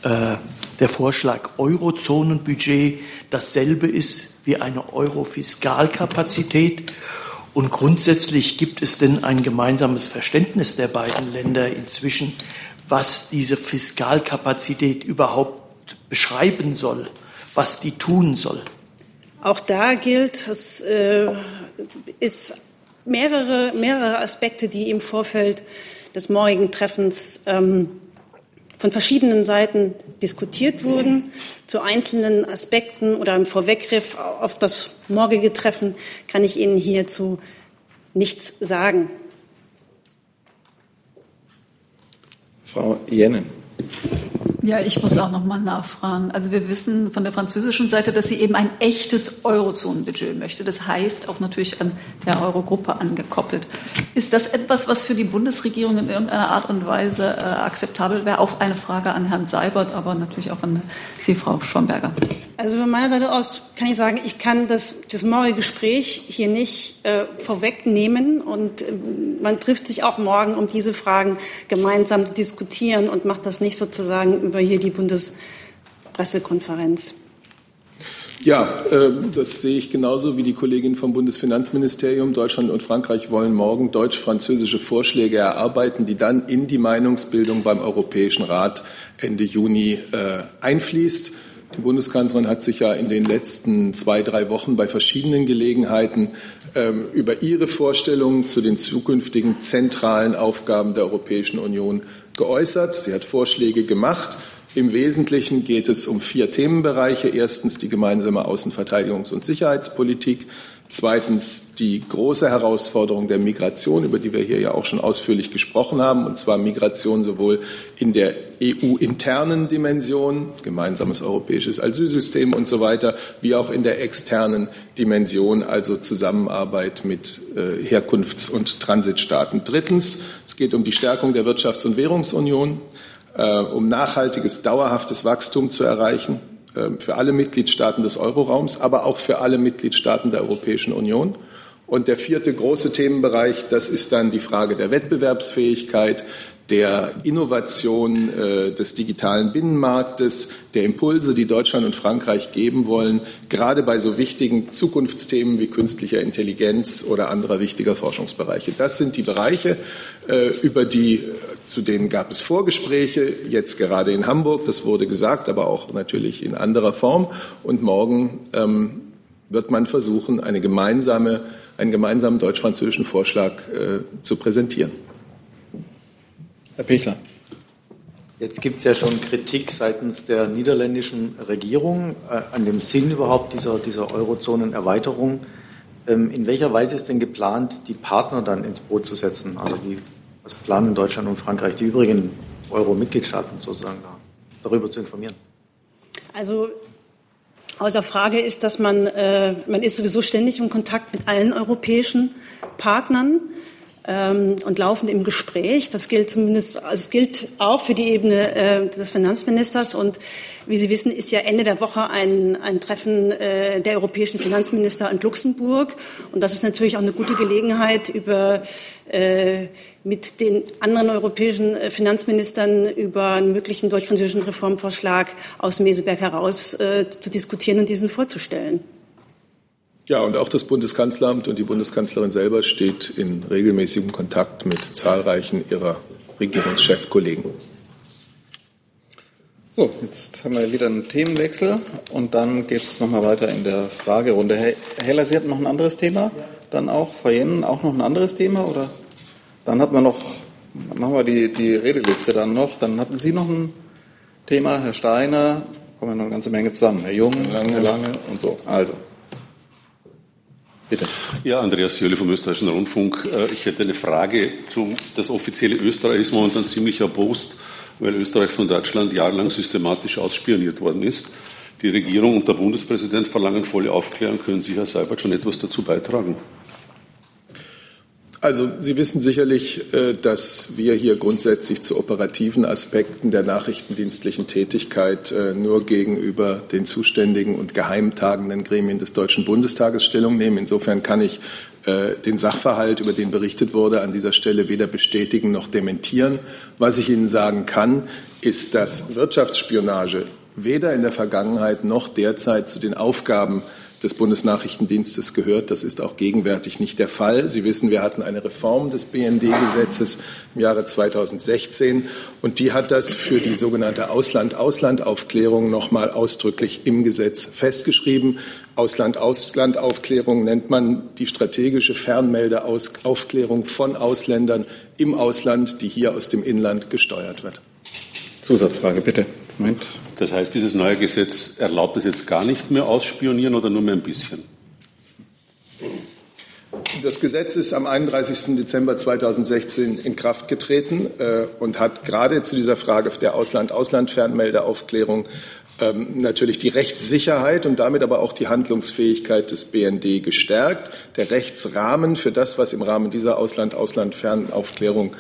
[SPEAKER 8] äh, der Vorschlag Eurozonenbudget dasselbe ist wie eine Eurofiskalkapazität? Und grundsätzlich gibt es denn ein gemeinsames Verständnis der beiden Länder inzwischen, was diese Fiskalkapazität überhaupt beschreiben soll, was die tun soll?
[SPEAKER 23] Auch da gilt, es äh, ist mehrere, mehrere Aspekte, die im Vorfeld des morgigen Treffens ähm, von verschiedenen Seiten diskutiert wurden. Zu einzelnen Aspekten oder im Vorweggriff auf das morgige Treffen kann ich Ihnen hierzu nichts sagen.
[SPEAKER 4] Frau Jennen.
[SPEAKER 14] Ja, ich muss auch noch mal nachfragen. Also wir wissen von der französischen Seite, dass sie eben ein echtes Eurozonenbudget möchte. Das heißt auch natürlich an der Eurogruppe angekoppelt. Ist das etwas, was für die Bundesregierung in irgendeiner Art und Weise äh, akzeptabel wäre? Auch eine Frage an Herrn Seibert, aber natürlich auch an Sie, Frau Schwamberger.
[SPEAKER 23] Also von meiner Seite aus kann ich sagen, ich kann das, das morgige Gespräch hier nicht äh, vorwegnehmen und äh, man trifft sich auch morgen, um diese Fragen gemeinsam zu diskutieren und macht das nicht sozusagen über hier die Bundespressekonferenz.
[SPEAKER 2] Ja, äh, das sehe ich genauso wie die Kollegin vom Bundesfinanzministerium. Deutschland und Frankreich wollen morgen deutsch-französische Vorschläge erarbeiten, die dann in die Meinungsbildung beim Europäischen Rat Ende Juni äh, einfließt. Die Bundeskanzlerin hat sich ja in den letzten zwei, drei Wochen bei verschiedenen Gelegenheiten über ihre Vorstellungen zu den zukünftigen zentralen Aufgaben der Europäischen Union geäußert. Sie hat Vorschläge gemacht. Im Wesentlichen geht es um vier Themenbereiche. Erstens die gemeinsame Außenverteidigungs- und Sicherheitspolitik. Zweitens die große Herausforderung der Migration, über die wir hier ja auch schon ausführlich gesprochen haben, und zwar Migration sowohl in der EU-internen Dimension, gemeinsames europäisches Asylsystem und so weiter, wie auch in der externen Dimension, also Zusammenarbeit mit äh, Herkunfts- und Transitstaaten. Drittens, es geht um die Stärkung der Wirtschafts- und Währungsunion, äh, um nachhaltiges, dauerhaftes Wachstum zu erreichen ähm, für alle Mitgliedstaaten des Euroraums, aber auch für alle Mitgliedstaaten der Europäischen Union. Und der vierte große Themenbereich, das ist dann die Frage der Wettbewerbsfähigkeit, der Innovation äh, des digitalen Binnenmarktes, der Impulse, die Deutschland und Frankreich geben wollen, gerade bei so wichtigen Zukunftsthemen wie künstlicher Intelligenz oder anderer wichtiger Forschungsbereiche. Das sind die Bereiche, äh, über die, zu denen gab es Vorgespräche, jetzt gerade in Hamburg, das wurde gesagt, aber auch natürlich in anderer Form. Und morgen ähm, wird man versuchen, eine gemeinsame, einen gemeinsamen deutsch-französischen Vorschlag äh, zu präsentieren.
[SPEAKER 4] Herr Pichler.
[SPEAKER 22] Jetzt gibt es ja schon Kritik seitens der niederländischen Regierung äh, an dem Sinn überhaupt dieser, dieser Eurozonenerweiterung. Ähm, in welcher Weise ist denn geplant, die Partner dann ins Boot zu setzen? Also die, was planen Deutschland und Frankreich, die übrigen Euro-Mitgliedstaaten sozusagen da, darüber zu informieren?
[SPEAKER 23] Also außer Frage ist, dass man, äh, man ist sowieso ständig in Kontakt mit allen europäischen Partnern ähm, und laufend im Gespräch. Das gilt zumindest, also es gilt auch für die Ebene äh, des Finanzministers. Und wie Sie wissen, ist ja Ende der Woche ein, ein Treffen äh, der europäischen Finanzminister in Luxemburg. Und das ist natürlich auch eine gute Gelegenheit, über äh, mit den anderen europäischen äh, Finanzministern über einen möglichen deutsch-französischen Reformvorschlag aus Meseberg heraus äh, zu diskutieren und diesen vorzustellen.
[SPEAKER 2] Ja, und auch das Bundeskanzleramt und die Bundeskanzlerin selber steht in regelmäßigem Kontakt mit zahlreichen ihrer Regierungschefkollegen.
[SPEAKER 4] So, jetzt haben wir wieder einen Themenwechsel und dann geht es nochmal weiter in der Fragerunde. Herr Heller, Sie hatten noch ein anderes Thema? Dann auch, Frau Jennen, auch noch ein anderes Thema? Oder dann hatten wir noch, machen wir die, die Redeliste dann noch. Dann hatten Sie noch ein Thema, Herr Steiner, kommen wir noch eine ganze Menge zusammen. Herr Jung, lange, lange und so. Also. Bitte.
[SPEAKER 24] Ja, Andreas Jölle vom Österreichischen Rundfunk. Äh, ich hätte eine Frage zum, das offizielle Österreich ist momentan ziemlich erbost, weil Österreich von Deutschland jahrelang systematisch ausspioniert worden ist. Die Regierung und der Bundespräsident verlangen volle Aufklärung. Können Sie, Herr Seibert, schon etwas dazu beitragen?
[SPEAKER 2] Also Sie wissen sicherlich, äh, dass wir hier grundsätzlich zu operativen Aspekten der nachrichtendienstlichen Tätigkeit äh, nur gegenüber den zuständigen und geheimtagenden Gremien des Deutschen Bundestages Stellung nehmen. Insofern kann ich äh, den Sachverhalt, über den berichtet wurde, an dieser Stelle weder bestätigen noch dementieren. Was ich Ihnen sagen kann, ist, dass Wirtschaftsspionage weder in der Vergangenheit noch derzeit zu den Aufgaben des Bundesnachrichtendienstes gehört. Das ist auch gegenwärtig nicht der Fall. Sie wissen, wir hatten eine Reform des BND-Gesetzes im Jahre 2016 und die hat das für die sogenannte Ausland-Ausland-Aufklärung noch mal ausdrücklich im Gesetz festgeschrieben. Ausland-Ausland-Aufklärung nennt man die strategische Fernmeldeaufklärung von Ausländern im Ausland, die hier aus dem Inland gesteuert wird.
[SPEAKER 4] Zusatzfrage, bitte. Moment.
[SPEAKER 24] Das heißt, dieses neue Gesetz erlaubt es jetzt gar nicht mehr ausspionieren oder nur mehr ein bisschen?
[SPEAKER 2] Das Gesetz ist am 31. Dezember 2016 in Kraft getreten äh, und hat gerade zu dieser Frage der Ausland-Ausland-Fernmeldeaufklärung ähm, natürlich die Rechtssicherheit und damit aber auch die Handlungsfähigkeit des BND gestärkt. Der Rechtsrahmen für das, was im Rahmen dieser Ausland-Ausland-Fernaufklärung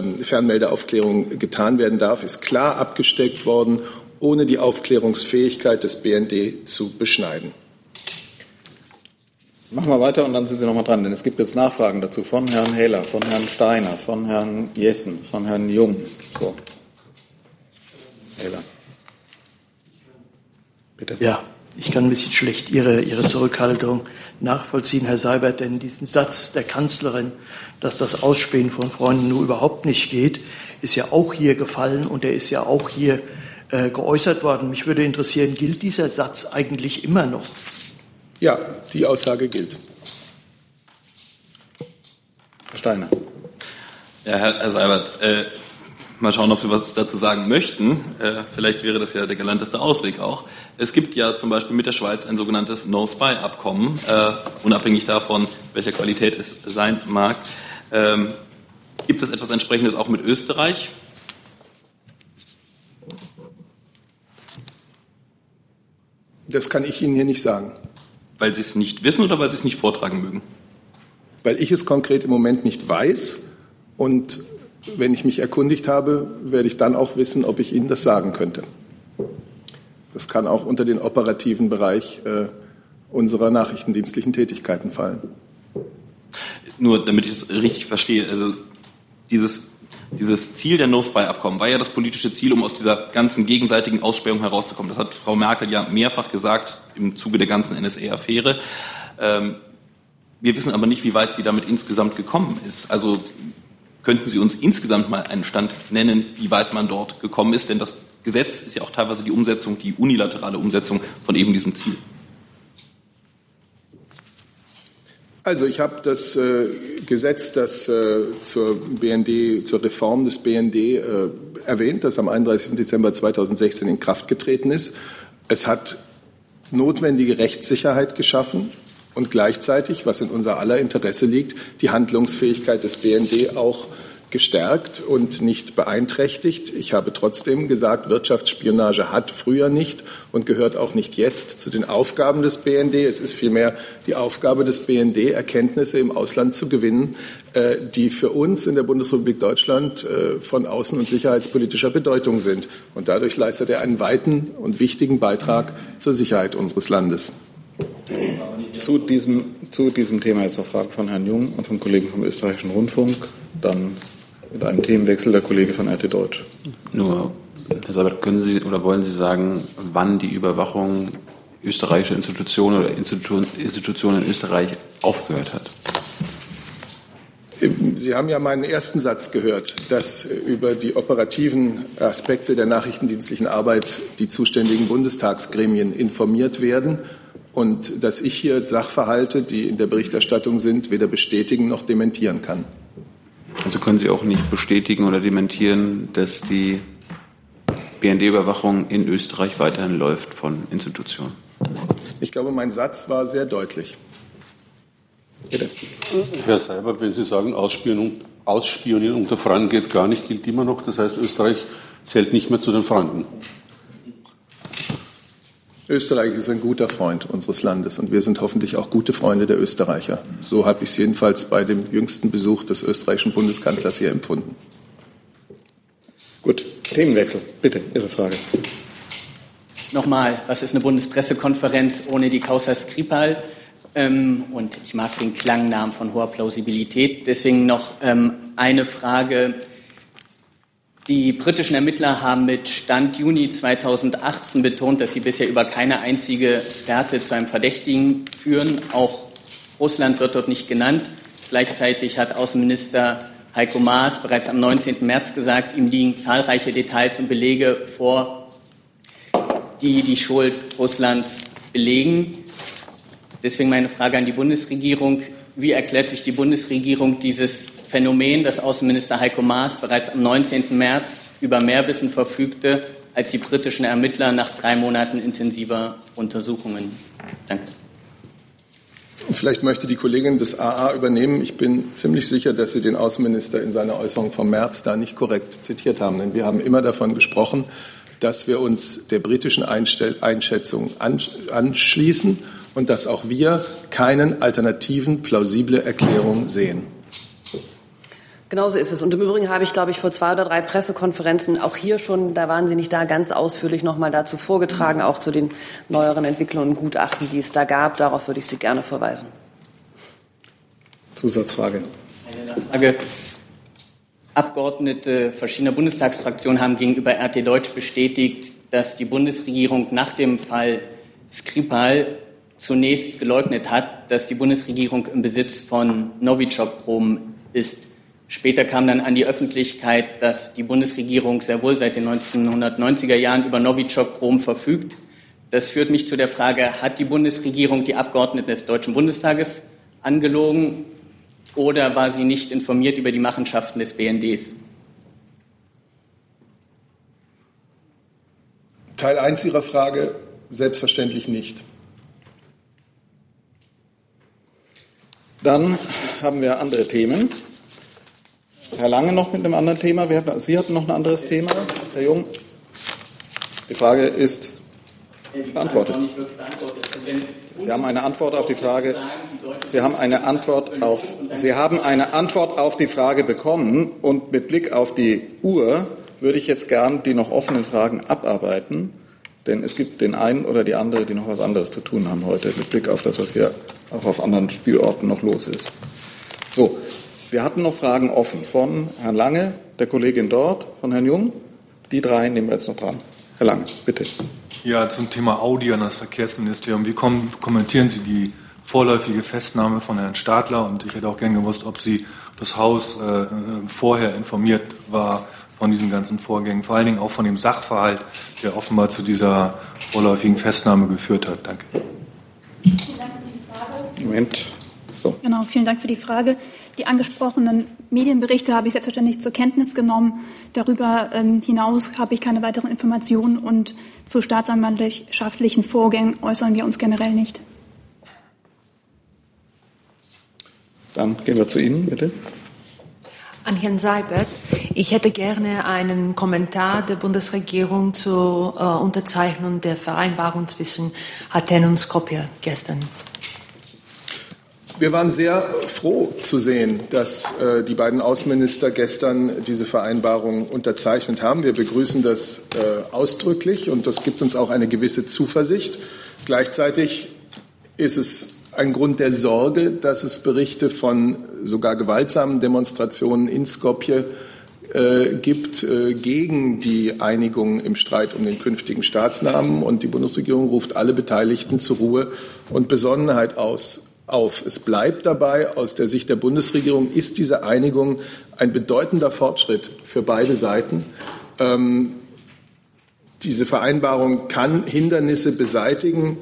[SPEAKER 2] Fernmeldeaufklärung getan werden darf, ist klar abgesteckt worden, ohne die Aufklärungsfähigkeit des BND zu beschneiden.
[SPEAKER 4] Machen wir weiter und dann sind Sie noch mal dran, denn es gibt jetzt Nachfragen dazu von Herrn Hähler, von Herrn Steiner, von Herrn Jessen, von Herrn Jung. So. Hähler.
[SPEAKER 8] Bitte. Ja, ich kann ein bisschen schlecht Ihre, Ihre Zurückhaltung nachvollziehen, Herr Seibert, denn diesen Satz der Kanzlerin, dass das Ausspähen von Freunden nur überhaupt nicht geht, ist ja auch hier gefallen und er ist ja auch hier äh, geäußert worden. Mich würde interessieren, gilt dieser Satz eigentlich immer noch?
[SPEAKER 2] Ja, die Aussage gilt.
[SPEAKER 4] Herr Steiner.
[SPEAKER 11] Ja, Herr, Herr Seibert, äh, mal schauen, ob Sie was dazu sagen möchten. Äh, vielleicht wäre das ja der galanteste Ausweg auch. Es gibt ja zum Beispiel mit der Schweiz ein sogenanntes No-Spy-Abkommen, äh, unabhängig davon, welcher Qualität es sein mag. Ähm, gibt es etwas entsprechendes auch mit Österreich?
[SPEAKER 2] Das kann ich Ihnen hier nicht sagen.
[SPEAKER 11] Weil Sie es nicht wissen oder weil Sie es nicht vortragen mögen?
[SPEAKER 2] Weil ich es konkret im Moment nicht weiß. Und wenn ich mich erkundigt habe, werde ich dann auch wissen, ob ich Ihnen das sagen könnte. Das kann auch unter den operativen Bereich äh, unserer nachrichtendienstlichen Tätigkeiten fallen.
[SPEAKER 11] Nur damit ich es richtig verstehe, also dieses, dieses Ziel der No-Spy-Abkommen war ja das politische Ziel, um aus dieser ganzen gegenseitigen Aussperrung herauszukommen. Das hat Frau Merkel ja mehrfach gesagt im Zuge der ganzen NSA-Affäre. Ähm, wir wissen aber nicht, wie weit sie damit insgesamt gekommen ist. Also könnten Sie uns insgesamt mal einen Stand nennen, wie weit man dort gekommen ist? Denn das Gesetz ist ja auch teilweise die Umsetzung, die unilaterale Umsetzung von eben diesem Ziel.
[SPEAKER 2] Also ich habe das äh, Gesetz, das äh, zur BND, zur Reform des BND äh, erwähnt, das am 31. Dezember 2016 in Kraft getreten ist. Es hat notwendige Rechtssicherheit geschaffen und gleichzeitig, was in unser aller Interesse liegt, die Handlungsfähigkeit des BND auch gestärkt und nicht beeinträchtigt. Ich habe trotzdem gesagt, Wirtschaftsspionage hat früher nicht und gehört auch nicht jetzt zu den Aufgaben des BND. Es ist vielmehr die Aufgabe des BND, Erkenntnisse im Ausland zu gewinnen, äh, die für uns in der Bundesrepublik Deutschland äh, von außen- und sicherheitspolitischer Bedeutung sind. Und dadurch leistet er einen weiten und wichtigen Beitrag zur Sicherheit unseres Landes.
[SPEAKER 4] Zu diesem, zu diesem Thema jetzt noch Fragen von Herrn Jung und vom Kollegen vom Österreichischen Rundfunk. Dann mit einem Themenwechsel der Kollege von RT Deutsch.
[SPEAKER 15] Nur, Herr Sabat, können Sie oder wollen Sie sagen, wann die Überwachung österreichischer Institutionen oder Institutionen in Österreich aufgehört hat?
[SPEAKER 2] Sie haben ja meinen ersten Satz gehört, dass über die operativen Aspekte der nachrichtendienstlichen Arbeit die zuständigen Bundestagsgremien informiert werden und dass ich hier Sachverhalte, die in der Berichterstattung sind, weder bestätigen noch dementieren kann.
[SPEAKER 15] Also können Sie auch nicht bestätigen oder dementieren, dass die BND-Überwachung in Österreich weiterhin läuft von Institutionen?
[SPEAKER 2] Ich glaube, mein Satz war sehr deutlich.
[SPEAKER 24] Bitte. Herr Seibert, wenn Sie sagen, Ausspionieren, Ausspionieren unter Franken geht gar nicht, gilt immer noch. Das heißt, Österreich zählt nicht mehr zu den Franken.
[SPEAKER 2] Österreich ist ein guter Freund unseres Landes und wir sind hoffentlich auch gute Freunde der Österreicher. So habe ich es jedenfalls bei dem jüngsten Besuch des österreichischen Bundeskanzlers hier empfunden.
[SPEAKER 4] Gut, Themenwechsel. Bitte, Ihre Frage.
[SPEAKER 21] Nochmal, was ist eine Bundespressekonferenz ohne die Causa Skripal? Ähm, und ich mag den Klangnamen von hoher Plausibilität. Deswegen noch ähm, eine Frage die britischen Ermittler haben mit Stand Juni 2018 betont, dass sie bisher über keine einzige Fährte zu einem Verdächtigen führen. Auch Russland wird dort nicht genannt. Gleichzeitig hat Außenminister Heiko Maas bereits am 19. März gesagt, ihm liegen zahlreiche Details und Belege vor, die die Schuld Russlands belegen. Deswegen meine Frage an die Bundesregierung. Wie erklärt sich die Bundesregierung dieses Phänomen, dass Außenminister Heiko Maas bereits am 19. März über mehr Wissen verfügte als die britischen Ermittler nach drei Monaten intensiver Untersuchungen. Danke.
[SPEAKER 2] Vielleicht möchte die Kollegin des AA übernehmen. Ich bin ziemlich sicher, dass Sie den Außenminister in seiner Äußerung vom März da nicht korrekt zitiert haben. Denn wir haben immer davon gesprochen, dass wir uns der britischen Einschätzung anschließen und dass auch wir keinen alternativen plausible Erklärung sehen.
[SPEAKER 17] Genauso ist es. Und im Übrigen habe ich, glaube ich, vor zwei oder drei Pressekonferenzen auch hier schon, da waren Sie nicht da, ganz ausführlich noch mal dazu vorgetragen, auch zu den neueren Entwicklungen und Gutachten, die es da gab. Darauf würde ich Sie gerne verweisen.
[SPEAKER 4] Zusatzfrage.
[SPEAKER 21] Eine Nachfrage. Abgeordnete verschiedener Bundestagsfraktionen haben gegenüber RT Deutsch bestätigt, dass die Bundesregierung nach dem Fall Skripal zunächst geleugnet hat, dass die Bundesregierung im Besitz von Novichok-Proben ist. Später kam dann an die Öffentlichkeit, dass die Bundesregierung sehr wohl seit den 1990er Jahren über Novichok-Proben verfügt. Das führt mich zu der Frage, hat die Bundesregierung die Abgeordneten des Deutschen Bundestages angelogen oder war sie nicht informiert über die Machenschaften des BNDs?
[SPEAKER 2] Teil 1 Ihrer Frage selbstverständlich nicht.
[SPEAKER 4] Dann haben wir andere Themen. Herr Lange noch mit einem anderen Thema. Sie hatten noch ein anderes Thema. Herr Jung, die Frage ist beantwortet. Sie haben eine Antwort auf die Frage. Sie haben eine Antwort auf. Sie haben eine Antwort auf die Frage bekommen und mit Blick auf die Uhr würde ich jetzt gern die noch offenen Fragen abarbeiten, denn es gibt den einen oder die andere, die noch was anderes zu tun haben heute mit Blick auf das, was hier auch auf anderen Spielorten noch los ist. So, wir hatten noch Fragen offen von Herrn Lange, der Kollegin dort, von Herrn Jung. Die drei nehmen wir jetzt noch dran. Herr Lange, bitte.
[SPEAKER 19] Ja, zum Thema Audi an das Verkehrsministerium. Wie kommentieren Sie die vorläufige Festnahme von Herrn Stadler? Und ich hätte auch gern gewusst, ob Sie das Haus äh, vorher informiert war von diesen ganzen Vorgängen, vor allen Dingen auch von dem Sachverhalt, der offenbar zu dieser vorläufigen Festnahme geführt hat. Danke.
[SPEAKER 4] Moment. So.
[SPEAKER 25] Genau, vielen Dank für die Frage. Die angesprochenen Medienberichte habe ich selbstverständlich zur Kenntnis genommen. Darüber ähm, hinaus habe ich keine weiteren Informationen und zu staatsanwaltschaftlichen Vorgängen äußern wir uns generell nicht.
[SPEAKER 4] Dann gehen wir zu Ihnen, bitte.
[SPEAKER 26] An Herrn Seibert. Ich hätte gerne einen Kommentar der Bundesregierung zur äh, Unterzeichnung der Vereinbarung zwischen Athen und Skopje gestern.
[SPEAKER 2] Wir waren sehr froh zu sehen, dass äh, die beiden Außenminister gestern diese Vereinbarung unterzeichnet haben. Wir begrüßen das äh, ausdrücklich und das gibt uns auch eine gewisse Zuversicht. Gleichzeitig ist es ein Grund der Sorge, dass es Berichte von sogar gewaltsamen Demonstrationen in Skopje äh, gibt äh, gegen die Einigung im Streit um den künftigen Staatsnamen. Und die Bundesregierung ruft alle Beteiligten zur Ruhe und Besonnenheit aus auf. Es bleibt dabei, aus der Sicht der Bundesregierung ist diese Einigung ein bedeutender Fortschritt für beide Seiten. Ähm, diese Vereinbarung kann Hindernisse beseitigen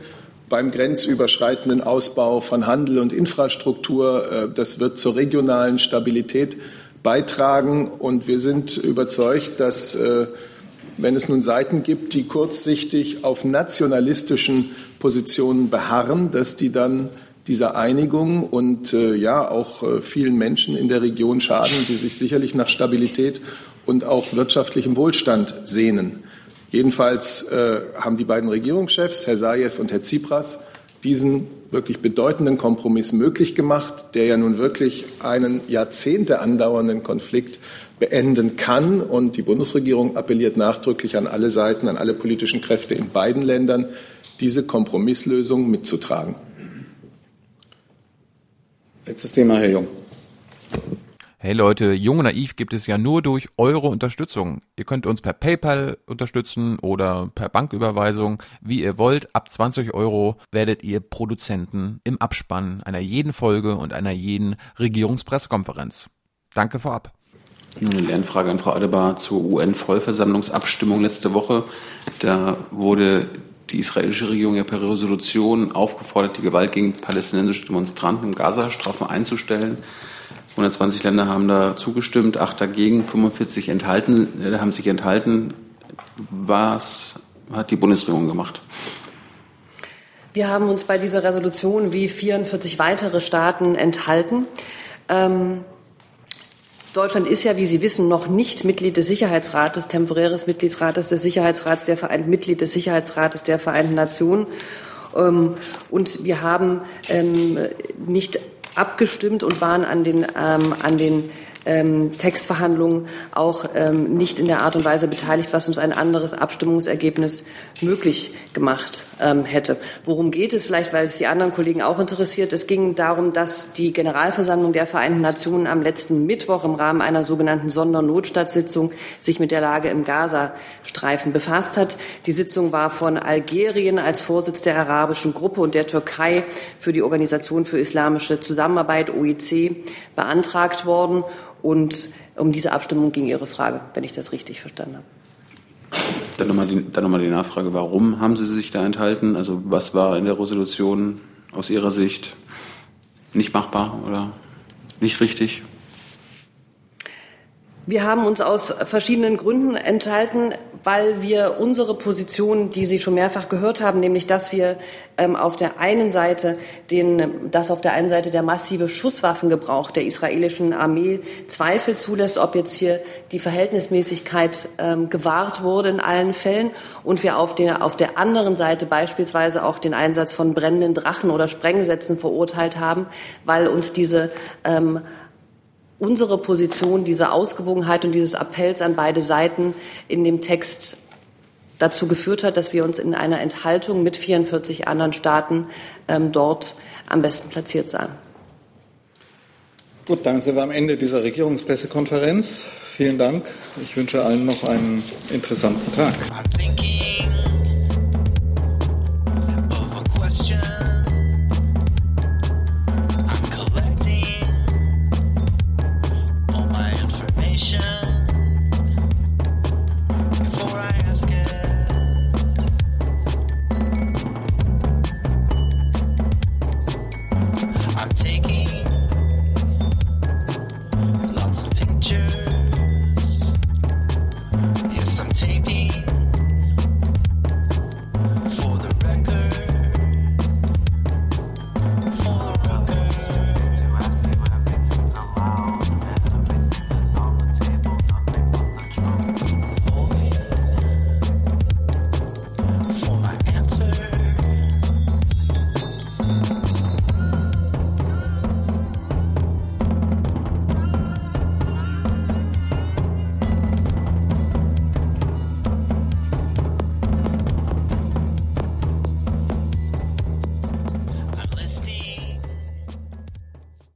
[SPEAKER 2] beim grenzüberschreitenden Ausbau von Handel und Infrastruktur. Äh, das wird zur regionalen Stabilität beitragen. Und wir sind überzeugt, dass äh, wenn es nun Seiten gibt, die kurzsichtig auf nationalistischen Positionen beharren, dass die dann dieser Einigung und äh, ja auch äh, vielen Menschen in der Region schaden, die sich sicherlich nach Stabilität und auch wirtschaftlichem Wohlstand sehnen. Jedenfalls äh, haben die beiden Regierungschefs, Herr Sajew und Herr Tsipras, diesen wirklich bedeutenden Kompromiss möglich gemacht, der ja nun wirklich einen Jahrzehnte andauernden Konflikt beenden kann. Und die Bundesregierung appelliert nachdrücklich an alle Seiten, an alle politischen Kräfte in beiden Ländern, diese Kompromisslösung mitzutragen.
[SPEAKER 4] Letztes Thema, Herr Jung.
[SPEAKER 27] Hey Leute, Jung und Naiv gibt es ja nur durch eure Unterstützung. Ihr könnt uns per PayPal unterstützen oder per Banküberweisung, wie ihr wollt. Ab 20 Euro werdet ihr Produzenten im Abspann einer jeden Folge und einer jeden Regierungspressekonferenz. Danke vorab.
[SPEAKER 15] Nur eine Lernfrage an Frau Adebar zur UN-Vollversammlungsabstimmung letzte Woche. Da wurde die israelische Regierung ja per Resolution aufgefordert, die Gewalt gegen palästinensische Demonstranten im Gazastreifen einzustellen. 120 Länder haben da zugestimmt, acht dagegen, 45 enthalten, äh, haben sich enthalten. Was hat die Bundesregierung gemacht?
[SPEAKER 17] Wir haben uns bei dieser Resolution wie 44 weitere Staaten enthalten. Ähm, Deutschland ist ja, wie Sie wissen, noch nicht Mitglied des Sicherheitsrates, temporäres Mitgliedsrates des Sicherheitsrats der Vereinten, Mitglied des Sicherheitsrates der Vereinten Nationen. Ähm, und wir haben ähm, nicht abgestimmt und waren an den, ähm, an den ähm, Textverhandlungen auch ähm, nicht in der Art und Weise beteiligt, was uns ein anderes Abstimmungsergebnis möglich gemacht ähm, hätte. Worum geht es? Vielleicht, weil es die anderen Kollegen auch interessiert. Es ging darum, dass die Generalversammlung der Vereinten Nationen am letzten Mittwoch im Rahmen einer sogenannten Sondernotstadtsitzung sich mit der Lage im Gazastreifen befasst hat. Die Sitzung war von Algerien als Vorsitz der arabischen Gruppe und der Türkei für die Organisation für islamische Zusammenarbeit OIC beantragt worden. Und um diese Abstimmung ging Ihre Frage, wenn ich das richtig verstanden habe.
[SPEAKER 15] Dann nochmal die, noch die Nachfrage, warum haben Sie sich da enthalten? Also was war in der Resolution aus Ihrer Sicht nicht machbar oder nicht richtig?
[SPEAKER 17] Wir haben uns aus verschiedenen Gründen enthalten weil wir unsere Position, die Sie schon mehrfach gehört haben, nämlich dass wir ähm, auf der einen Seite den, dass auf der einen Seite der massive Schusswaffengebrauch der israelischen Armee Zweifel zulässt, ob jetzt hier die Verhältnismäßigkeit ähm, gewahrt wurde in allen Fällen und wir auf der, auf der anderen Seite beispielsweise auch den Einsatz von brennenden Drachen oder Sprengsätzen verurteilt haben, weil uns diese ähm, unsere Position, diese Ausgewogenheit und dieses Appells an beide Seiten in dem Text dazu geführt hat, dass wir uns in einer Enthaltung mit 44 anderen Staaten ähm, dort am besten platziert sahen.
[SPEAKER 4] Gut, damit sind wir am Ende dieser Regierungspressekonferenz. Vielen Dank. Ich wünsche allen noch einen interessanten Tag.